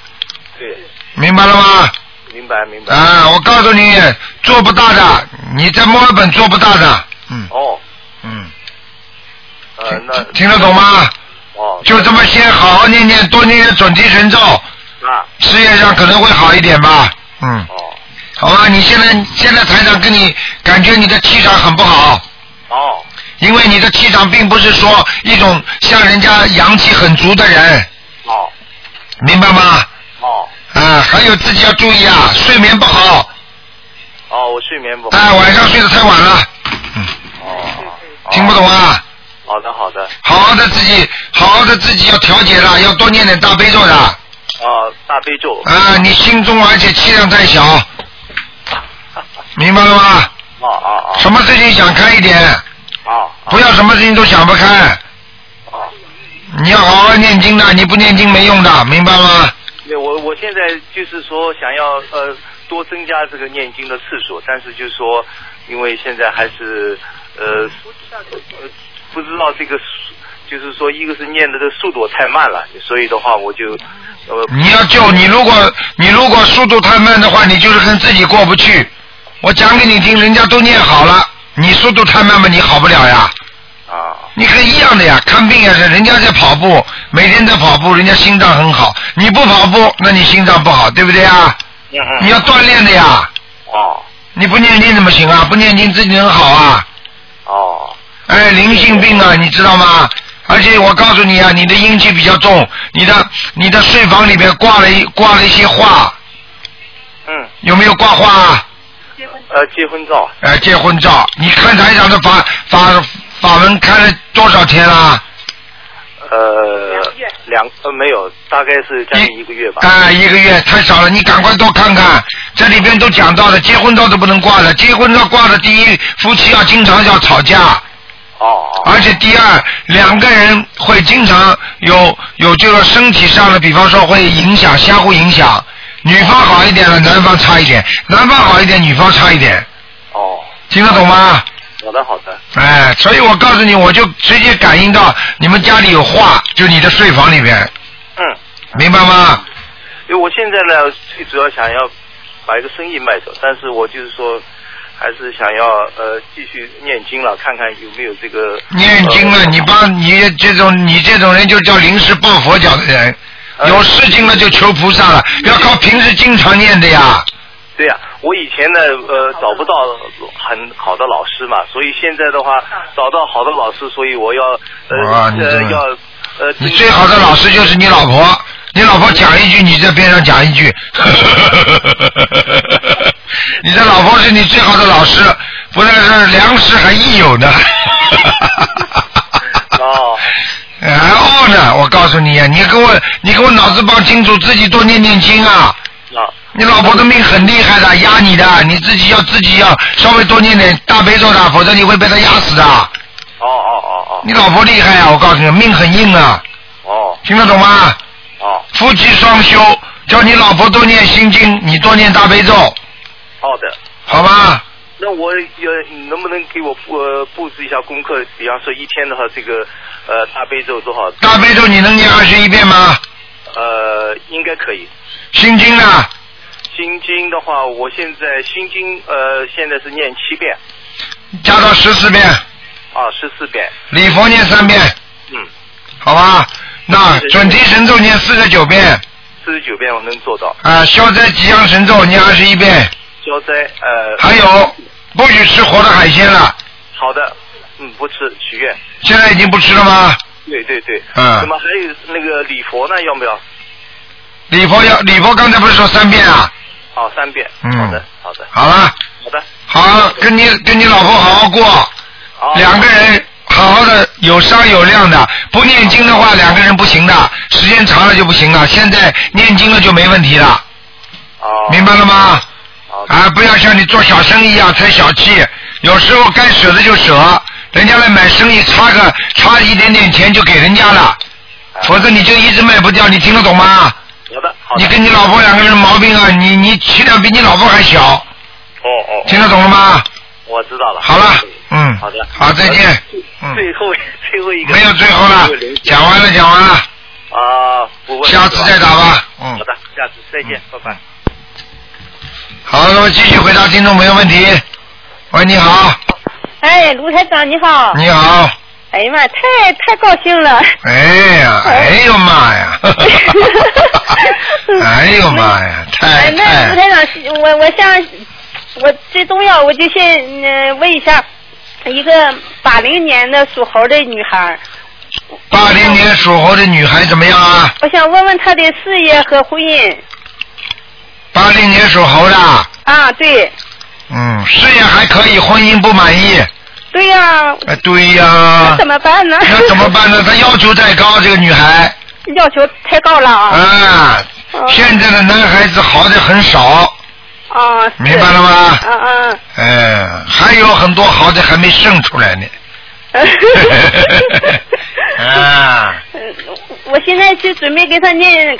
对，明白了吗？明白明白。啊，我告诉你，做不大的，你在墨尔本做不大的。嗯。哦，嗯，呃，那听得懂吗？哦，就这么先好好念念，多念念准提神咒，啊，事业上可能会好一点吧。嗯，哦。好吧，你现在现在台长跟你感觉你的气场很不好，哦。因为你的气场并不是说一种像人家阳气很足的人，哦。明白吗？哦啊，还有自己要注意啊，睡眠不好，哦，我睡眠不好。啊，晚上睡得太晚了，嗯，哦，听不懂啊？好的好的，好好的自己，好好的自己要调节了，要多念点大悲咒的。哦，大悲咒。啊，你心中而且气量太小，明白了吗？哦哦哦什么事情想开一点，哦不要什么事情都想不开。哦，你要好好念经的，你不念经没用的，明白吗？对我我现在就是说想要呃多增加这个念经的次数，但是就是说，因为现在还是呃不知道这个，就是说一个是念的这速度太慢了，所以的话我就呃你要救你，如果你如果速度太慢的话，你就是跟自己过不去。我讲给你听，人家都念好了，你速度太慢嘛，你好不了呀。啊你可以一样的呀，看病也是，人家在跑步，每天在跑步，人家心脏很好。你不跑步，那你心脏不好，对不对呀？你要锻炼的呀，哦你不念经怎么行啊？不念经自己能好啊？哦哎，灵性病啊，你知道吗？而且我告诉你啊，你的阴气比较重，你的你的睡房里面挂了一挂了一些画，嗯有没有挂画啊？呃结婚照呃，结婚照，你看台长的法法法文看了多少天啦？呃两呃没有大概是将近一个月吧啊，一个月太少了，你赶快多看看，这里边都讲到了，结婚照都不能挂了，结婚照挂的，第一，夫妻要经常要吵架，哦哦而且第二，两个人会经常有有这个身体上的，比方说会影响，相互影响。女方好一点了，男方差一点；男方好一点，女方差一点。哦听得懂吗？好的好的哎，所以我告诉你，我就直接感应到你们家里有画，就你的睡房里面，嗯。明白吗？因为我现在呢，最主要想要把一个生意卖走，但是我就是说，还是想要呃继续念经了，看看有没有这个念经了，呃你帮你这种你这种人就叫临时抱佛脚的人，呃有事情了就求菩萨了，要靠平时经常念的呀。对呀、我以前呢呃找不到很好的老师嘛，所以现在的话找到好的老师，所以我要呃要呃你最好的老师就是你老婆，你老婆讲一句，你在边上讲一句。你的老婆是你最好的老师，不但是良师还益友呢。哦然后呢，我告诉你啊，你给我，你给我脑子绑清楚，自己多念念经啊。啊，你老婆的命很厉害的，压你的，你自己要自己要稍微多念点大悲咒的，否则你会被他压死的。哦哦哦哦，你老婆厉害啊，我告诉你，命很硬啊，哦听得懂吗？哦，夫妻双修，叫你老婆多念心经，你多念大悲咒，好的。好吧？那我有能不能给我布呃布置一下功课？比方说一天的话，这个呃大悲咒多少？大悲咒你能念二十一遍吗？呃，应该可以。心经呢？心经的话，我现在心经呃现在是念七遍加到十四遍，啊，十四遍。礼佛念三遍，嗯，好吧？那准提神咒念四十九遍，四十九遍我能做到。啊，消灾吉祥神咒念二十一遍，消灾呃。还有不许吃活的海鲜了，好的，嗯，不吃许愿。现在已经不吃了吗？对对对。嗯那么还有那个礼佛呢，要不要？礼佛要礼佛刚才不是说三遍啊？好，三遍。嗯好的，好的，好了，好的。好，跟你跟你老婆好好过，好。两个人好好的有商有量的，不念经的话两个人不行的，时间长了就不行了。现在念经了就没问题了，哦。明白了吗？好。啊，不要像你做小生意一样太小气，有时候该舍的就舍，人家来买生意差个差一点点钱就给人家了，否则你就一直卖不掉，你听得懂吗？好的，好的。你跟你老婆两个人毛病啊，你你气量比你老婆还小，哦哦。听得懂了吗？我知道了。好了，嗯，好的。好，再见。嗯，最后最后一个。没有最后了，讲完了，讲完了，啊，不问。下次再打吧。嗯好，的，下次再见，拜拜。好，那么继续回答听众朋友问题。喂，你好，哎，卢台长你好。你好，哎呀妈，太太高兴了。哎呀，哎呦妈呀，哎呦妈呀，太哎，那不太，台长，我我想，我最重要，我就先嗯、问一下，一个八零年的属猴的女孩，八零年属猴的女孩怎么样啊？我想问问她的事业和婚姻。八零年属猴的，啊，对，嗯，事业还可以，婚姻不满意。对呀、哎，对呀那。怎么办呢？那怎么办呢？她要求太高，这个女孩。要求太高了啊！啊，哦现在的男孩子好的很少，啊，是明白了吗？嗯嗯。哎，还有很多好的还没生出来呢。啊，嗯，我现在就准备给他念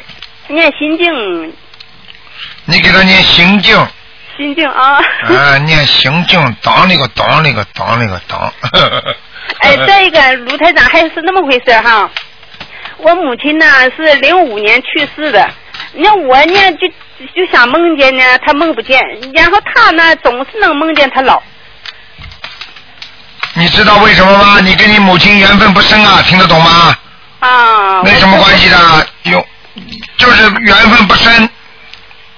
念心经，你给他念心经，心经啊。啊，念行经，当那个当那个当那个当。哎，再一个，卢台长还是那么回事哈。我母亲呢是零五年去世的，那我呢就就想梦见呢，她梦不见，然后她呢总是能梦见她老。你知道为什么吗？你跟你母亲缘分不深啊，听得懂吗？啊。没什么关系的，有就是缘分不深。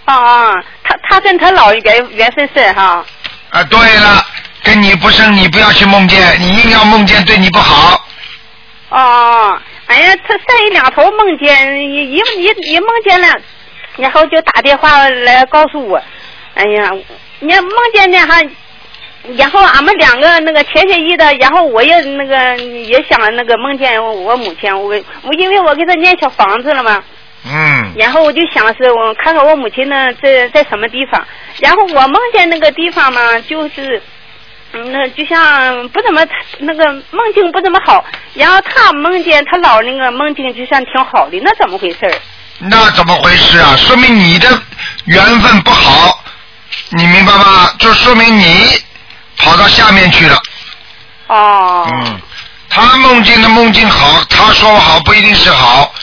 啊啊，她她跟他老缘缘分深哈。啊，对了，跟你不深，你不要去梦见，你硬要梦见对你不好。哦，哎呀，他三一两头梦见，一一一一梦见了，然后就打电话来告诉我，哎呀，你梦见呢哈，然后俺们两个那个协协议的，然后我也那个也想那个梦见我母亲，我我因为我给他念小房子了嘛，嗯，然后我就想是我看看我母亲呢在在什么地方，然后我梦见那个地方嘛，就是。嗯，那就像不怎么那个梦境不怎么好，然后他梦见他老那个梦境就像挺好的，那怎么回事？那怎么回事啊？说明你的缘分不好，你明白吗？就说明你跑到下面去了。哦。嗯，他梦见的梦境好，他说好不一定是好，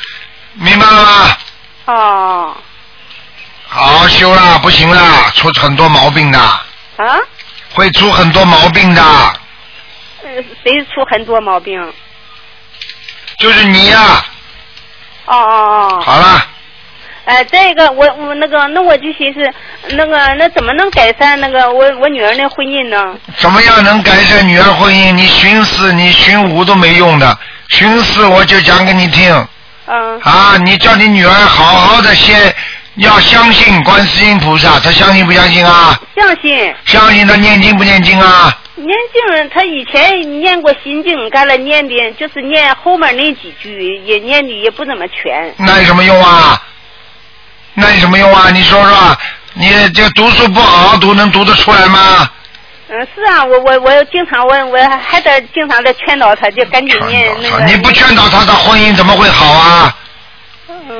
明白了吗？哦。好好修啦，不行啦，出很多毛病的，啊？会出很多毛病的，呃，谁出很多毛病？就是你呀、哦哦哦。好了，哎，这个我我那个那我就寻思，那个那怎么能改善那个我我女儿的婚姻呢？怎么样能改善女儿婚姻？你寻四、你寻五都没用的，寻四我就讲给你听。嗯。啊，你叫你女儿好好的先要相信观世音菩萨，她相信不相信啊？相信。相信她念经不念经啊？念经，他以前念过心经，干了念的，就是念后面那几句，也念的也不怎么全。那有什么用啊？那有什么用啊？你说说，你这读书不好好读，能读得出来吗？嗯，是啊，我我我经常我我还得经常的劝导他，就赶紧念那个。你不劝导他，他婚姻怎么会好啊？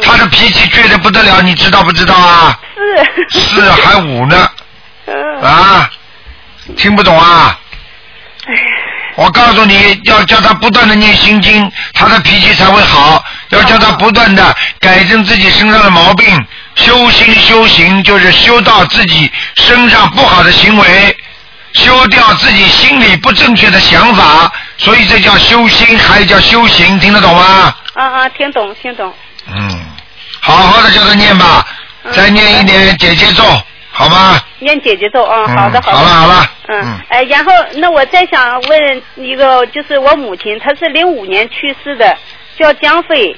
他的脾气倔得不得了，你知道不知道啊？是。是还五呢。嗯。啊，听不懂啊？我告诉你要叫他不断的念心经，他的脾气才会好。要叫他不断的改正自己身上的毛病，修心修行就是修到自己身上不好的行为，修掉自己心里不正确的想法，所以这叫修心，还叫修行，听得懂吗？啊啊，听懂听懂。嗯，好好的叫他念吧，再念一点姐姐咒，好吗？念姐姐咒啊，好的嗯好的。好了好了嗯，哎，然后那我再想问一个，就是我母亲，她是零五年去世的，叫江飞。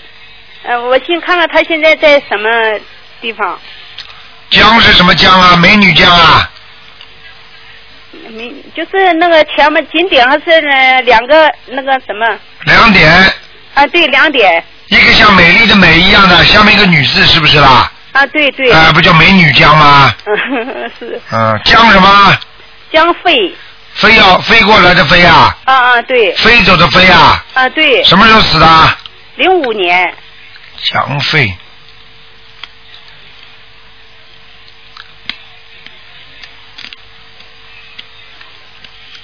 呃，我先看看她现在在什么地方。江是什么江啊？美女江啊？没，就是那个前面景点上是呃两个那个什么两点，啊？对，两点一个像美丽的美一样的，下面一个女字是不是啦？啊，对对。啊，不叫美女江吗？嗯，是嗯，江什么？江飞飞要飞过来的飞啊？啊啊，对飞走的飞啊？啊对。什么时候死的？零五年江飞。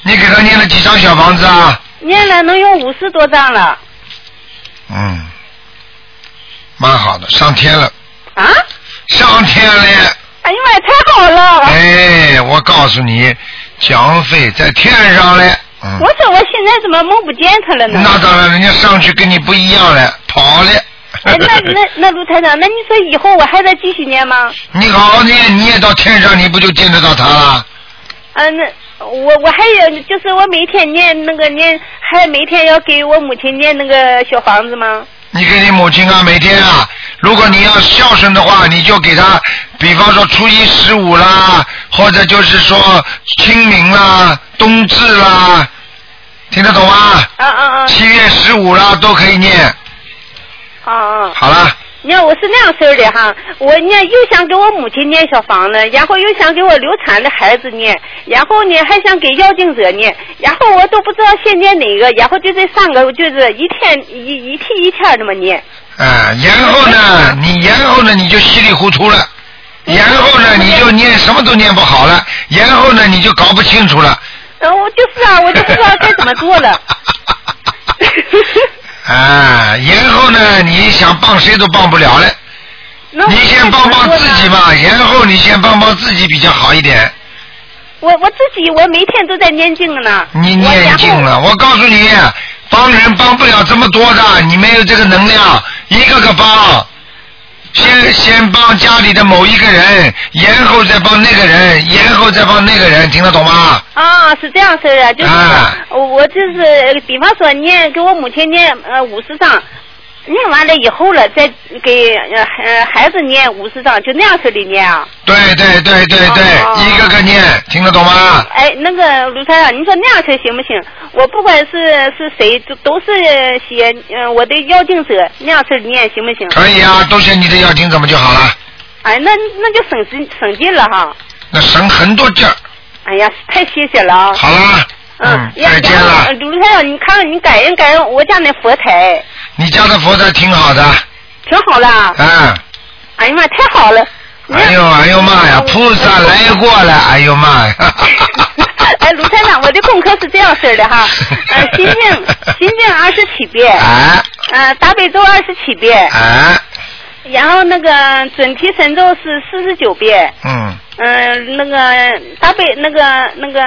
你给他念了几张小房子啊？念了能有五十多张了嗯，蛮好的，上天了，啊！上天了。哎呀妈呀，太好了！哎，我告诉你，蒋飞在天上嘞。嗯。我说我现在怎么梦不见他了呢？那当然，人家上去跟你不一样了，跑了。哎，那那 那卢台长，那你说以后我还得继续念吗？你好好念，你也到天上，你不就见得到他了？啊，那我我还有就是我每天念那个念，还每天要给我母亲念那个小房子吗？你给你母亲啊，每天啊，如果你要孝顺的话，你就给她，比方说初一十五啦，或者就是说清明啦、冬至啦，听得懂吗？啊啊啊！七月十五啦，都可以念。啊啊！好了，你看我是那样式儿的哈，我呢又想给我母亲念小房子，然后又想给我流产的孩子念，然后呢还想给要经者念，然后我都不知道先念哪个，然后就这三个就是一天一一天一天这么念。啊，然后呢，你然后呢，你就稀里糊涂了，然后呢，你就念什么都念不好了，然后呢，你就搞不清楚了。嗯，我就是啊，我就不知道该怎么做了。啊，然后呢，你想帮谁都帮不了了。你先帮帮自己吧，然后你先帮帮自己比较好一点。我我自己我每天都在念经呢。你念经了，我告诉你，帮人帮不了这么多的，你没有这个能量，一个个帮。先先帮家里的某一个人，然后再帮那个人，然后再帮那个人，听得懂吗？啊，是这样式的，就是、啊我我就是比方说念给我母亲念呃五十章，念完了以后了，再给呃呃孩子念五十章，就那样式的念啊。对对对对对，一个个念，听得懂吗？哎，那个卢太长，你说那样式行不行？我不管是是谁，都都是写呃我的要经者那样式念行不行？可以啊，都写你的要经怎么就好了？哎，那那就省劲省劲了哈。那省很多劲儿。哎呀，太谢谢了啊！好了，嗯，再见了。呃卢太长，你看看你感应感应我家那佛台，你家的佛台挺好的，挺好的。嗯。哎呀妈，太好了！哎呦哎呦妈呀，菩萨来过了，哎呦妈呀！哎，卢台长，我的功课是这样式的哈，呃，心经心经二十七遍，啊呃，大悲咒二十七遍，啊，然后那个准提神咒是四十九遍，嗯，嗯、那个大悲那个那个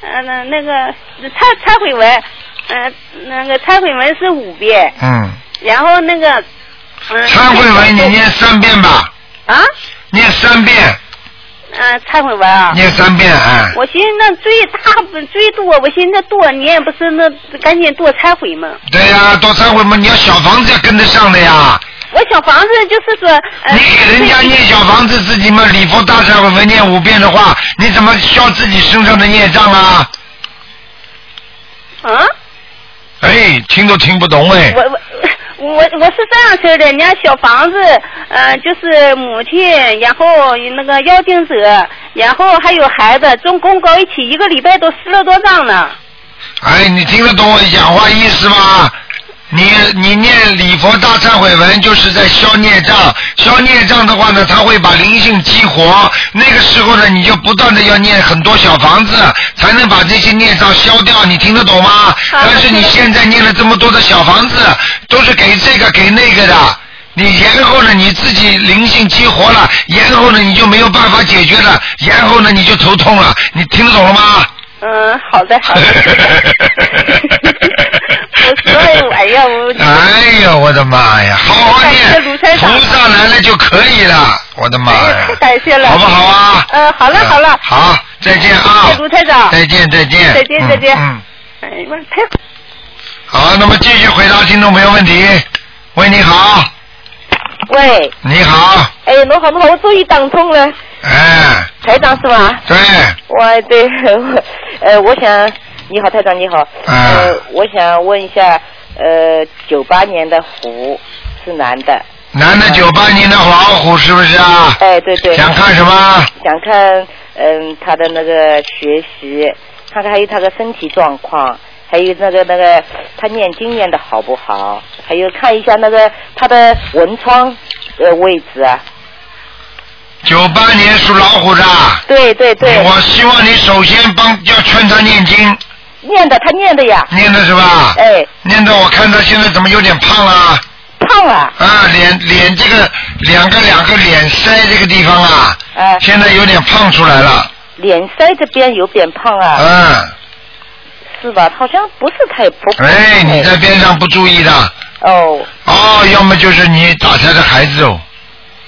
呃那那个忏忏悔文，呃那个忏悔文是五遍，嗯，然后那个嗯。忏悔文你念三遍吧，啊？念三遍，嗯、忏悔文啊。念三遍哎。我寻思那最大最多，我寻思那多念不是那赶紧多忏悔吗？对呀、多忏悔嘛，你要小房子要跟得上的呀。我小房子就是说，呃、你给人家念小房子，自己嘛礼佛大忏悔文念五遍的话，你怎么消自己身上的孽障啊？啊？哎，听都听不懂哎。我我 我我是这样式的，人家小房子，呃，就是母亲，然后那个邀请者，然后还有孩子，总共搞一起，一个礼拜都十了多张呢。哎，你听得懂我讲话意思吗？你你念礼佛大忏悔文，就是在消孽障。消孽障的话呢，它会把灵性激活。那个时候呢，你就不断的要念很多小房子，才能把这些孽障消掉。你听得懂吗？但是你现在念了这么多的小房子，都是给这个给那个的。你然后呢，你自己灵性激活了，然后呢，你就没有办法解决了，然后呢，你就头痛了。你听得懂了吗？嗯，好的好的。哎呀，我哎呀，我的妈呀，好好念，菩萨来了就可以了，我的妈呀，太感谢了，好不好啊？嗯，好了好了。好，再见啊！卢台长。再见再见。再见再见。嗯。哎呀妈，太好，那么继续回答听众朋友问题。喂，你好，喂，你好，哎，侬好，侬好，我终于打通了，哎，台长是吧？对，我对，我呃，我想，你好，台长你好，啊。呃，我想问一下，呃，九八年的虎是男的，男的九八年的老虎是不是啊？哎，对对。想看什么？想看，嗯，他的那个学习，看看还有他的身体状况，还有那个那个他念经念的好不好，还有看一下那个他的文窗呃位置啊。九八年属老虎的。对对对。我希望你首先帮要劝他念经，念的，他念的呀。念的是吧？哎。念的我看他现在怎么有点胖了？胖了。啊，脸脸这个两个两个脸腮这个地方啊，哎。现在有点胖出来了。脸腮这边有点胖啊。嗯。是吧？好像不是太不。哎，你在边上不注意的。哦。哦，要么就是你打胎的孩子哦。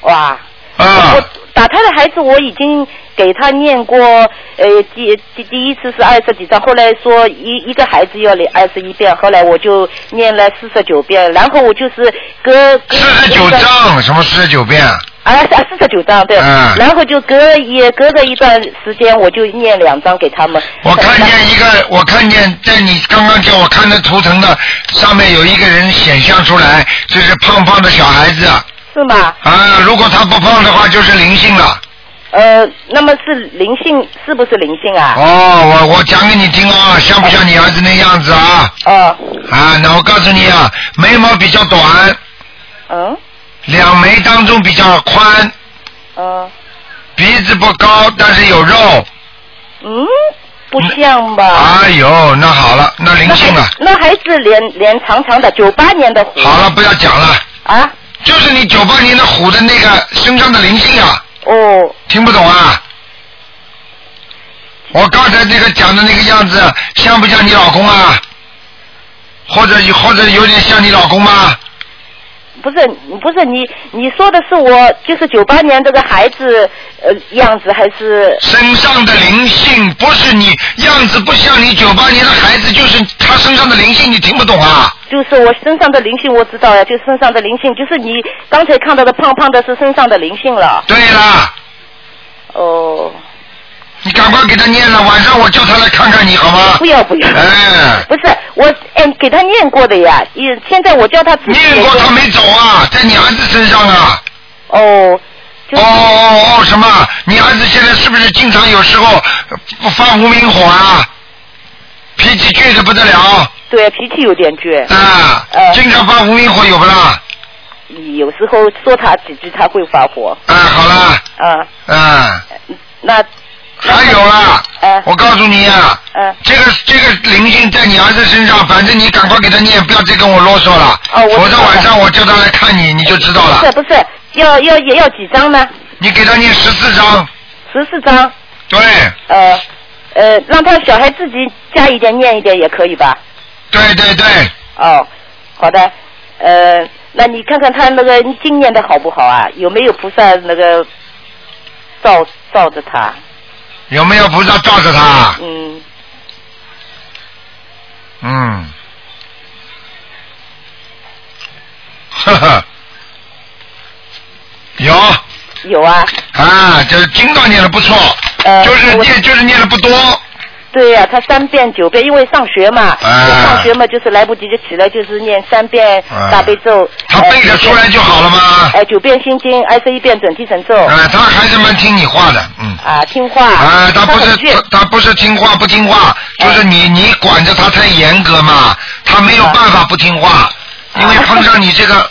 哇。啊。我打胎的孩子我已经给他念过，呃，第第第一次是二十几章，后来说一一个孩子要念二十一遍，后来我就念了四十九遍，然后我就是隔隔四十九章，什么四十九遍？啊，是四十九张对，嗯然后就隔也隔个一段时间，我就念两张给他们。我看见一个，我看见在你刚刚叫我看的图腾的上面有一个人显像出来，就是胖胖的小孩子。是吗？啊，如果他不胖的话，就是灵性了。呃，那么是灵性，是不是灵性啊？哦，我我讲给你听啊，像不像你儿子那样子啊？哦。啊，那我告诉你啊，眉毛比较短，嗯两眉当中比较宽，嗯鼻子不高，但是有肉。嗯，不像吧？哎呦，那好了，那灵性了。那还是脸脸长长的，九八年的虎。好了，不要讲了。啊？就是你九八年的虎的那个身上的灵性啊。哦。听不懂啊？我刚才那个讲的那个样子，像不像你老公啊？或者或者有点像你老公吗？不是不是你你说的是我就是九八年这个孩子呃样子还是？身上的灵性不是你样子不像你九八年的孩子，就是他身上的灵性，你听不懂啊？就是我身上的灵性我知道呀，就身上的灵性，就是你刚才看到的胖胖的是身上的灵性了。对啦。哦。你赶快给他念了，晚上我叫他来看看你好吗？不要不要。哎。不是我哎给他念过的呀，也现在我叫他自己。念过他没走啊，在你儿子身上啊。哦。哦哦哦，什么？你儿子现在是不是经常有时候呃发无名火啊？脾气倔的不得了。对，脾气有点倔。啊。经常发无名火有不啦？有时候说他几句他会发火。啊，好啦。啊。啊。那。还有啦，嗯我告诉你啊，嗯，这个这个灵性在你儿子身上，反正你赶快给他念，不要再跟我啰嗦了，哦，我否则晚上我叫他来看你，你就知道了。不是不是，要要也要几张呢？你给他念十四张。十四张。对。呃呃，让他小孩自己加一点念一点也可以吧？对对对。哦，好的，呃，那你看看他那个经念的好不好啊？有没有菩萨那个照照着他？有没有菩萨罩着他？嗯。嗯。呵呵。有。有啊。啊，就是经常念的不错，呃就是念就是念的不多。对呀、他三遍九遍，因为上学嘛，啊上学嘛就是来不及就起来就是念三遍啊大悲咒，他背得出来就好了嘛。哎，九遍心经，二十一遍准提神咒，啊，他还是蛮听你话的，嗯。啊，听话，啊，他不是他不是听话不听话，就是你你管着他太严格嘛，他没有办法不听话，因为碰上你这个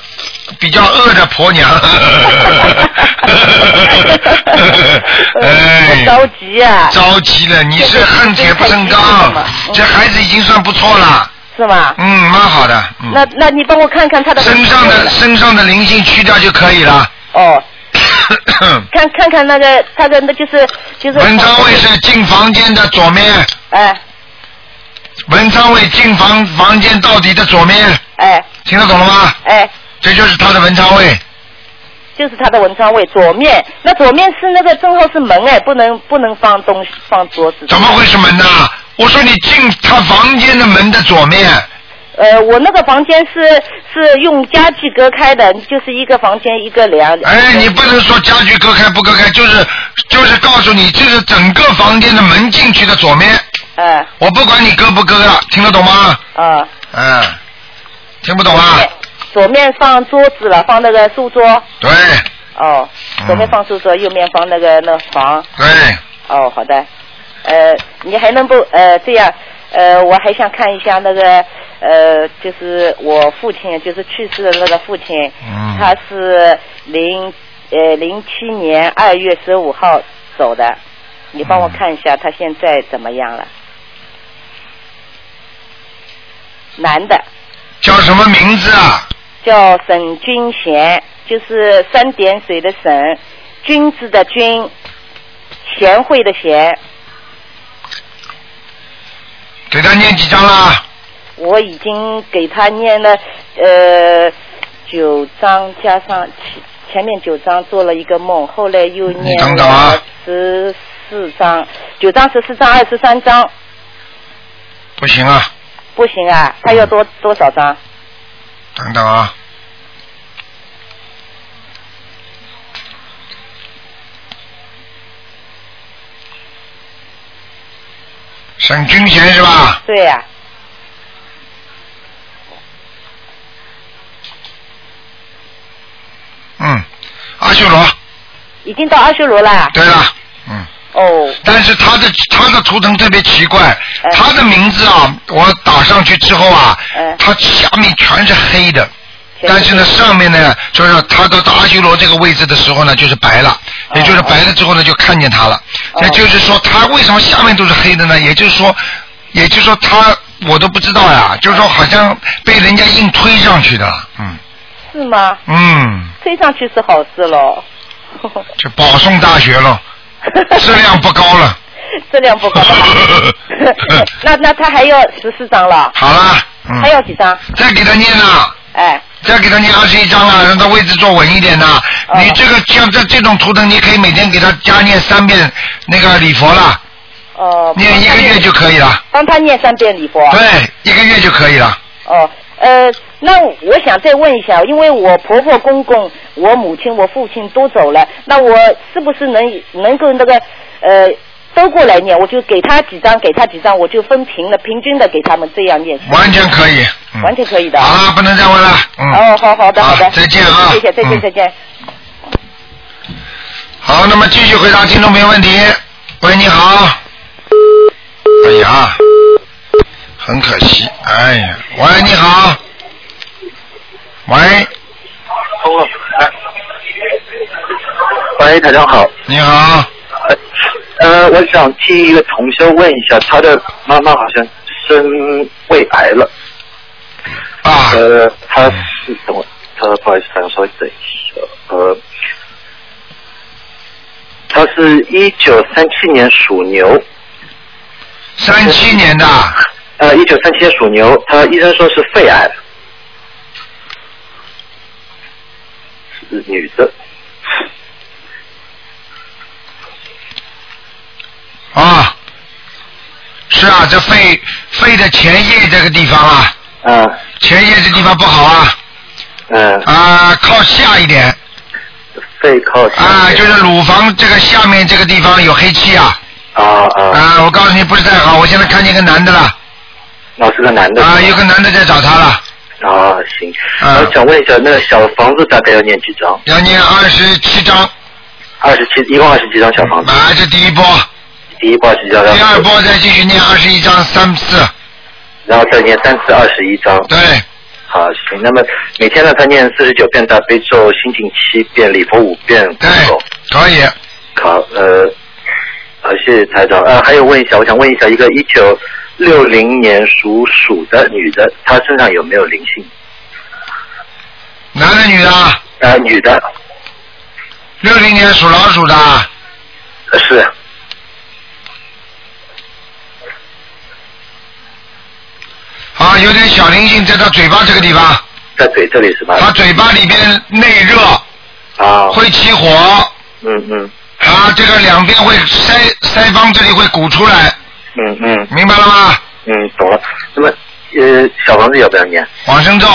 比较恶的婆娘。哎，着急啊，着急了，你是恨铁不成钢，这孩子已经算不错了，是吗？嗯，蛮好的，嗯，那那你帮我看看他的身上的身上的灵性去掉就可以了。哦，看看看那个他的那就是就是文昌位是进房间的左面，哎。文昌位进房房间到底的左面，哎。听得懂了吗？哎，这就是他的文昌位，就是他的文昌位左面，那左面是那个正好是门哎，不能不能放东西放桌子。怎么会是门呢？我说你进他房间的门的左面，呃，我那个房间是是用家具隔开的，就是一个房间一个梁。哎，你不能说家具隔开不隔开，就是就是告诉你，这是整个房间的门进去的左面。哎我不管你割不割了，听得懂吗？啊，嗯，听不懂啊？左面放桌子了，放那个书桌。对哦，左面放书桌，右面放那个那房。对，哦，好的。呃，你还能不呃这样？呃，我还想看一下那个呃，就是我父亲，就是去世的那个父亲，嗯他是零呃零七年二月十五号走的，你帮我看一下他现在怎么样了？男的，叫什么名字啊？叫沈君贤，就是三点水的沈，君子的君，贤惠的贤。给他念几张啦？我已经给他念了呃九章，加上前前面九章做了一个梦，后来又念了十四章，九章十四章二十三章，不行啊，不行啊，他要多多少章？等等啊。沈君贤是吧？对呀、嗯，阿修罗。已经到阿修罗了。对了，嗯。哦。但是他的他的图腾特别奇怪，哎。他的名字啊，我打上去之后啊，哎。他下面全是黑的。但是呢，上面呢，就是他到到阿修罗这个位置的时候呢，就是白了，哦也就是白了之后呢，就看见他了。也就是说，他为什么下面都是黑的呢？也就是说，也就是说他我都不知道呀，就是说好像被人家硬推上去的，嗯。是吗？嗯，推上去是好事喽，就保送大学了，质量不高了。质量不高了。那那他还要十四张了，好了，嗯还要几张？再给他念了。哎。再给他念二十一张了，让他位置坐稳一点呐。哦你这个像这这种图腾，你可以每天给他加念三遍那个礼佛了，哦。念一个月就可以了。帮他念三遍礼佛。对，一个月就可以了。哦，呃，那我想再问一下，因为我婆婆、公公、我母亲、我父亲都走了，那我是不是能能够那个呃都过来念？我就给他几张，给他几张，我就分平了，平均的给他们这样念。完全可以。嗯完全可以的。好了，不能再问了。嗯。哦，好好的好的，再见啊谢谢，再见嗯再见。好，那么继续回答听众朋友问题。喂，你好。哎呀，很可惜。哎呀，喂，你好。喂，喂，大家好。你好。呃，我想替一个同学问一下，他的妈妈好像生胃癌了。啊。呃，他是等我，他不好意思，想稍微等一下。呃，他是一九三七年属牛。三七年的。呃，一九三七年属牛，他医生说是肺癌，是女的。啊，是啊，这肺肺的前叶这个地方啊，嗯，前叶这地方不好啊，嗯，啊，靠下一点，肺靠下啊，就是乳房这个下面这个地方有黑气啊，啊啊。啊，我告诉你不是太好，我现在看见一个男的了。哦，是个男的。啊，有个男的在找他了。啊，行。我想问一下，那个小房子大概要念几张？要念二十七张。二十七，一共二十七张小房子。啊，这第一波。第一波二十七张。第二波再继续念二十一张，三次。然后再念三次二十一张。对。好，行。那么每天呢，他念四十九遍大悲咒，心经七遍，礼佛五遍。对，可以。好，呃，好，谢谢台长。呃，还有问一下，我想问一下，一个一九六零年属鼠的女的，她身上有没有灵性？男的女的？呃，女的。六零年属老鼠的。是。啊，有点小灵性在她嘴巴这个地方。在嘴这里是吧？她嘴巴里边内热。啊。会起火。嗯嗯。啊，这个两边会腮腮帮这里会鼓出来。嗯嗯。明白了吗？嗯，懂了。那么呃，小房子要不要念？往生咒。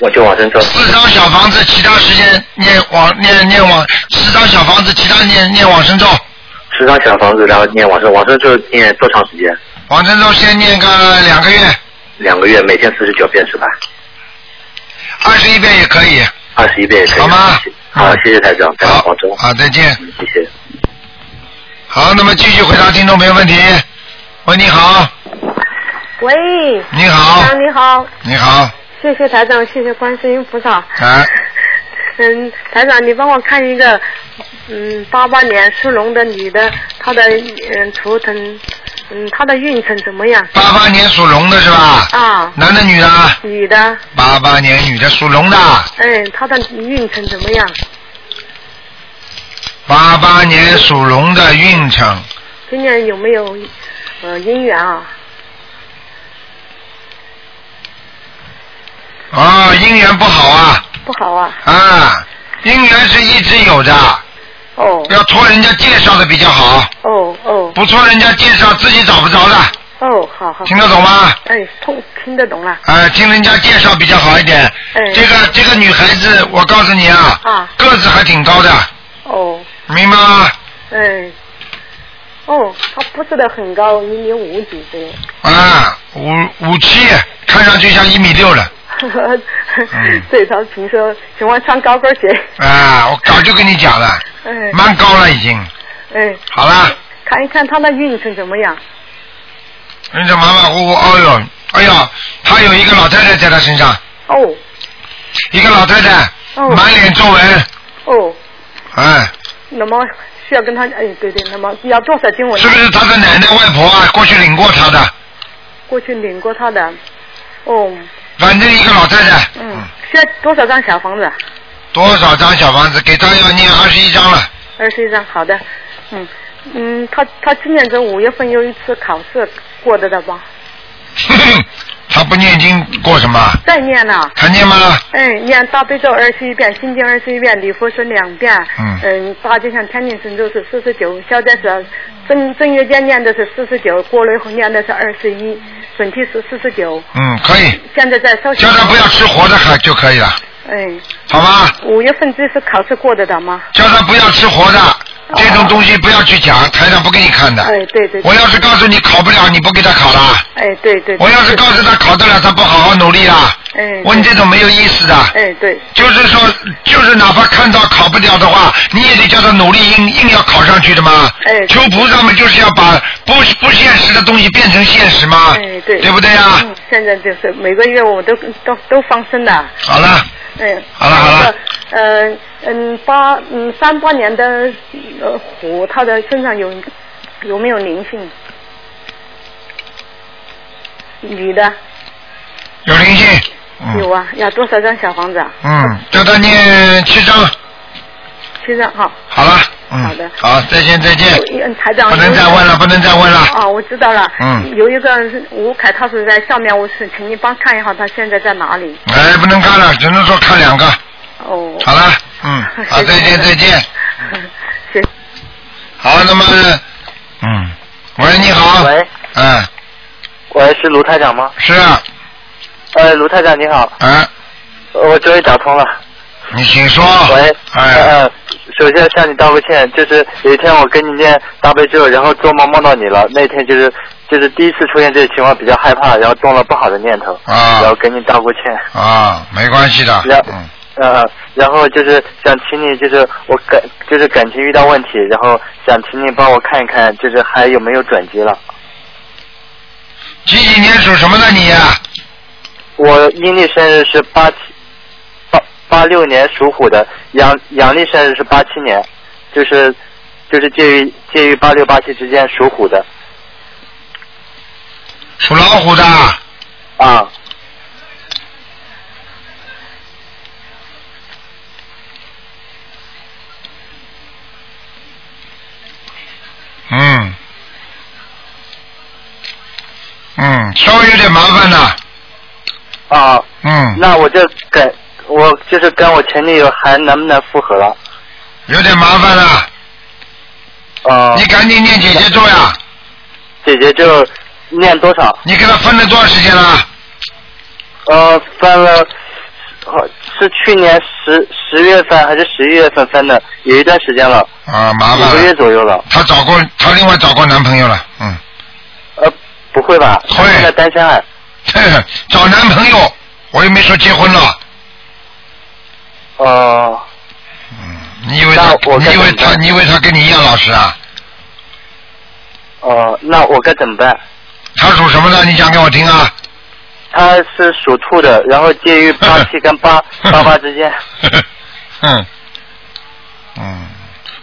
我就往生咒。四张小房子，其他时间念往念念往四张小房子，其他念念往生咒。十张小房子，然后念往生，往生咒念多长时间？往生咒先念个两个月。两个月，每天四十九遍是吧？二十一遍也可以。二十一遍也可以。好吗？好，谢谢台长，台长保重。好，再见。谢谢。好，那么继续回答听众朋友问题。喂，你好。喂。你好。台长你好。你好。谢谢台长，谢谢观世音菩萨。啊。嗯，台长，你帮我看一个，嗯，八八年属龙的女的，她的嗯图腾，嗯，她的运程怎么样？八八年属龙的是吧？啊。男的女的？女的。八八年女的属龙的。嗯，她的运程怎么样？八八年属龙的运程，今年有没有呃姻缘啊？啊，姻缘不好啊。不好啊。啊，姻缘是一直有的。哦。要托人家介绍的比较好。哦哦。不托人家介绍，自己找不着的。哦，好好。听得懂吗？哎，通听得懂了。啊，听人家介绍比较好一点。哎。这个这个女孩子，我告诉你啊，啊个子还挺高的，哦。明白吗？哎。哦，她不是的很高，一米五几这样。啊，五五七，看上去像一米六了。对，他平时喜欢穿高跟鞋。啊，我早就跟你讲了，哎。蛮高了已经。哎。好了，看一看他的运程怎么样？人家马马虎虎，哎呦，哎呦，他有一个老太太在他身上，哦一个老太太，满脸皱纹，哦，哎，那么需要跟他哎对对，那么要多少经文？是不是他的奶奶外婆啊？过去领过他的，过去领过他的，哦，反正一个老太太，嗯，需要多少张小房子？多少张小房子？给他要念二十一张了，二十一张，好的，嗯嗯，他他今年这五月份有一次考试过得的吧？他不念经过什么？再念呢？还念吗？嗯，念大悲咒二十一遍，心经二十一遍，礼佛是两遍。嗯。嗯，大吉祥天女神咒是四十九，消灾是正正月间念的是四十九，过了以后念的是二十一，准提是四十九。嗯，可以。现在在烧。叫他不要吃活的还就可以了，哎。好吧？五月份这是考试过得的吗？叫他不要吃活的，这种东西不要去讲，台上不给你看的。哎，对对。我要是告诉你考不了，你不给他考了。哎，对对。我要是告诉他考得了，他不好好努力啦。哎。问这种没有意思的。哎，对。就是说，就是哪怕看到考不了的话，你也得叫他努力，硬硬要考上去的嘛。哎。求菩萨嘛就是要把不不现实的东西变成现实嘛。哎，对。对不对呀？嗯，现在就是每个月我都都都放生的。好了。嗯。好了好了。嗯嗯，八嗯三八年的呃虎，它的身上有有没有灵性？女的。有灵性。嗯有啊，要多少张小房子啊？嗯，叫他念七张。七张好。好了。嗯。好的。好，再见再见。嗯，台长。不能再问了，不能再问了。哦，我知道了。嗯。有一个吴凯，他是在上面，我是请你帮看一下他现在在哪里。哎，不能看了，只能说看两个。哦。好了，嗯，好，再见再见。谢。好，那么，嗯，喂，你好。喂。嗯。喂，是卢台长吗？是啊。呃，卢台长你好。嗯。我终于打通了。你请说。喂。哎。呃，首先向你道个歉，就是有一天我跟你念大悲咒，然后做梦梦到你了，那天就是就是第一次出现这个情况，比较害怕，然后动了不好的念头，啊然后跟你道过歉。啊，没关系的。然嗯，呃，然后就是想请你，就是我感就是感情遇到问题，然后想请你帮我看一看，就是还有没有转机了。几几年属什么的你呀、我阴历生日是八七八八六年属虎的，阳阳历生日是八七年，就是就是介于介于八六八七之间属虎的属老虎的。啊。嗯，嗯，稍微有点麻烦的。啊，嗯，那我就跟我就是跟我前女友还能不能复合了？有点麻烦了。啊。你赶紧念姐姐咒呀！姐姐咒念多少？你跟他分了多少时间了？呃，分了，好是去年十十月份还是十一月份分的，有一段时间了，啊，麻烦五个月。左右了。她找过，她另外找过男朋友了。嗯，呃，不会吧？会现在单身啊？找男朋友，我又没说结婚了。哦、嗯你以为他？你以为他？你以为他跟你一样老实啊？哦、那我该怎么办？他属什么的？你讲给我听啊！他是属兔的，然后介于八七跟八 八八之间。嗯，嗯，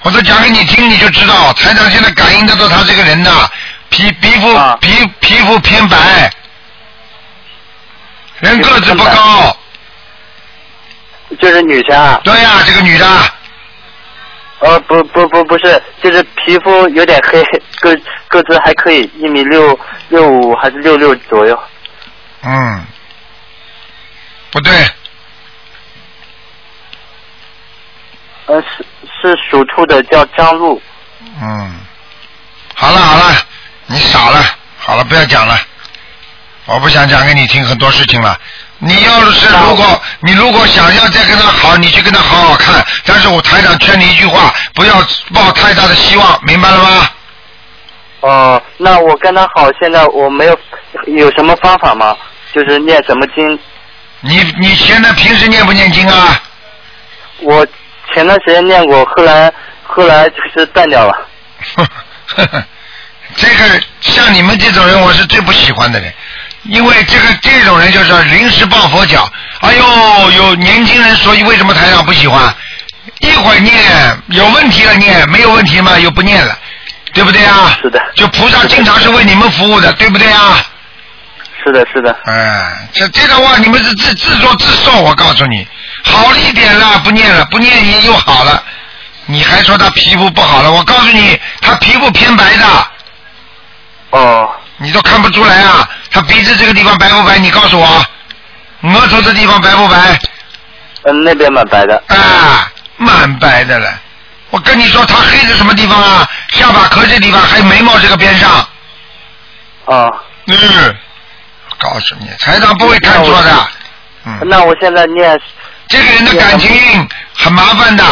我都讲给你听，你就知道，台长现在感应得到他这个人呐，皮皮肤、啊皮皮肤偏白，人个子不高。就是女生啊？对呀、这个女的。呃，不不不不是，就是皮肤有点黑，个个子还可以，一米六六五还是六六左右。嗯，不对，呃，是是属兔的，叫张璐。嗯，好了好了，你傻了，好了，不要讲了，我不想讲给你听很多事情了。你要是如果你如果想要再跟他好，你去跟他好好看。但是我台长劝你一句话，不要抱太大的希望，明白了吗？哦、那我跟他好，现在我没有有什么方法吗？就是念什么经？你你现在平时念不念经啊？我前段时间念过，后来后来就是断掉了。这个像你们这种人，我是最不喜欢的人，因为这个这种人就是临时抱佛脚。哎呦，有年轻人所以为什么台长不喜欢？一会儿念有问题了念，没有问题嘛又不念了，对不对啊？是的。就菩萨经常是为你们服务的，对不对啊？是的，是的。哎，这这种话你们是自自作自受，我告诉你，好了一点了，不念了，不念也又好了，你还说他皮肤不好了？我告诉你，他皮肤偏白的。哦。你都看不出来啊？他鼻子这个地方白不白？你告诉我，额头这地方白不白？嗯，那边蛮白的。啊，蛮白的了。我跟你说，他黑的什么地方啊？下巴壳这地方，还有眉毛这个边上。啊。嗯，告诉你，财长不会看错的。嗯。那我现在念。这个人的感情运很麻烦的，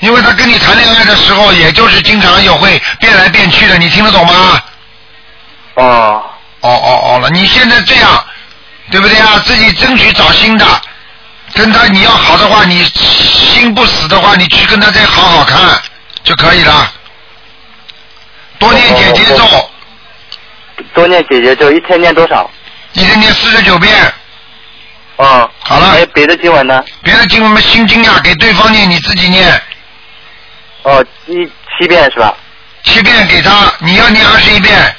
因为他跟你谈恋爱的时候，也就是经常有会变来变去的，你听得懂吗？哦。哦哦哦了，你现在这样，对不对啊？自己争取找新的，跟他你要好的话，你心不死的话，你去跟他再好好看就可以了。多念姐姐咒，多念姐姐咒，一天念多少？一天念四十九遍。哦。好了。还有别的经文呢？别的经文嘛，心经呀，给对方念，你自己念。哦，一七遍是吧？七遍给他，你要念二十一遍。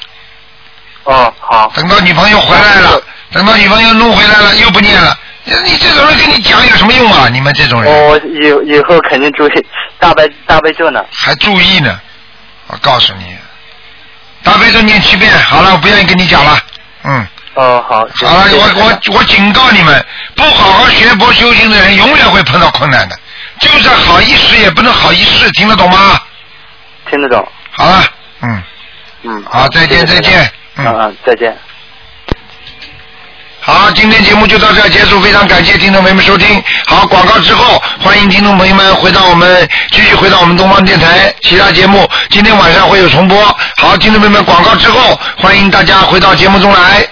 哦，好。等到女朋友回来了，等到女朋友弄回来了，又不念了。你你这种人跟你讲有什么用啊？你们这种人。我以以后肯定注意大悲大悲咒呢。还注意呢，我告诉你，大悲咒念七遍，好了，我不愿意跟你讲了，嗯。哦，好。好了，我我我警告你们，不好好学佛修行的人，永远会碰到困难的。就算好一时，也不能好一世，听得懂吗？听得懂。好了，嗯。嗯。好，再见，再见。嗯嗯，再见。好，今天节目就到这儿结束，非常感谢听众朋友们收听。好，广告之后，欢迎听众朋友们回到我们继续回到我们东方电台其他节目，今天晚上会有重播。好，听众朋友们，广告之后，欢迎大家回到节目中来。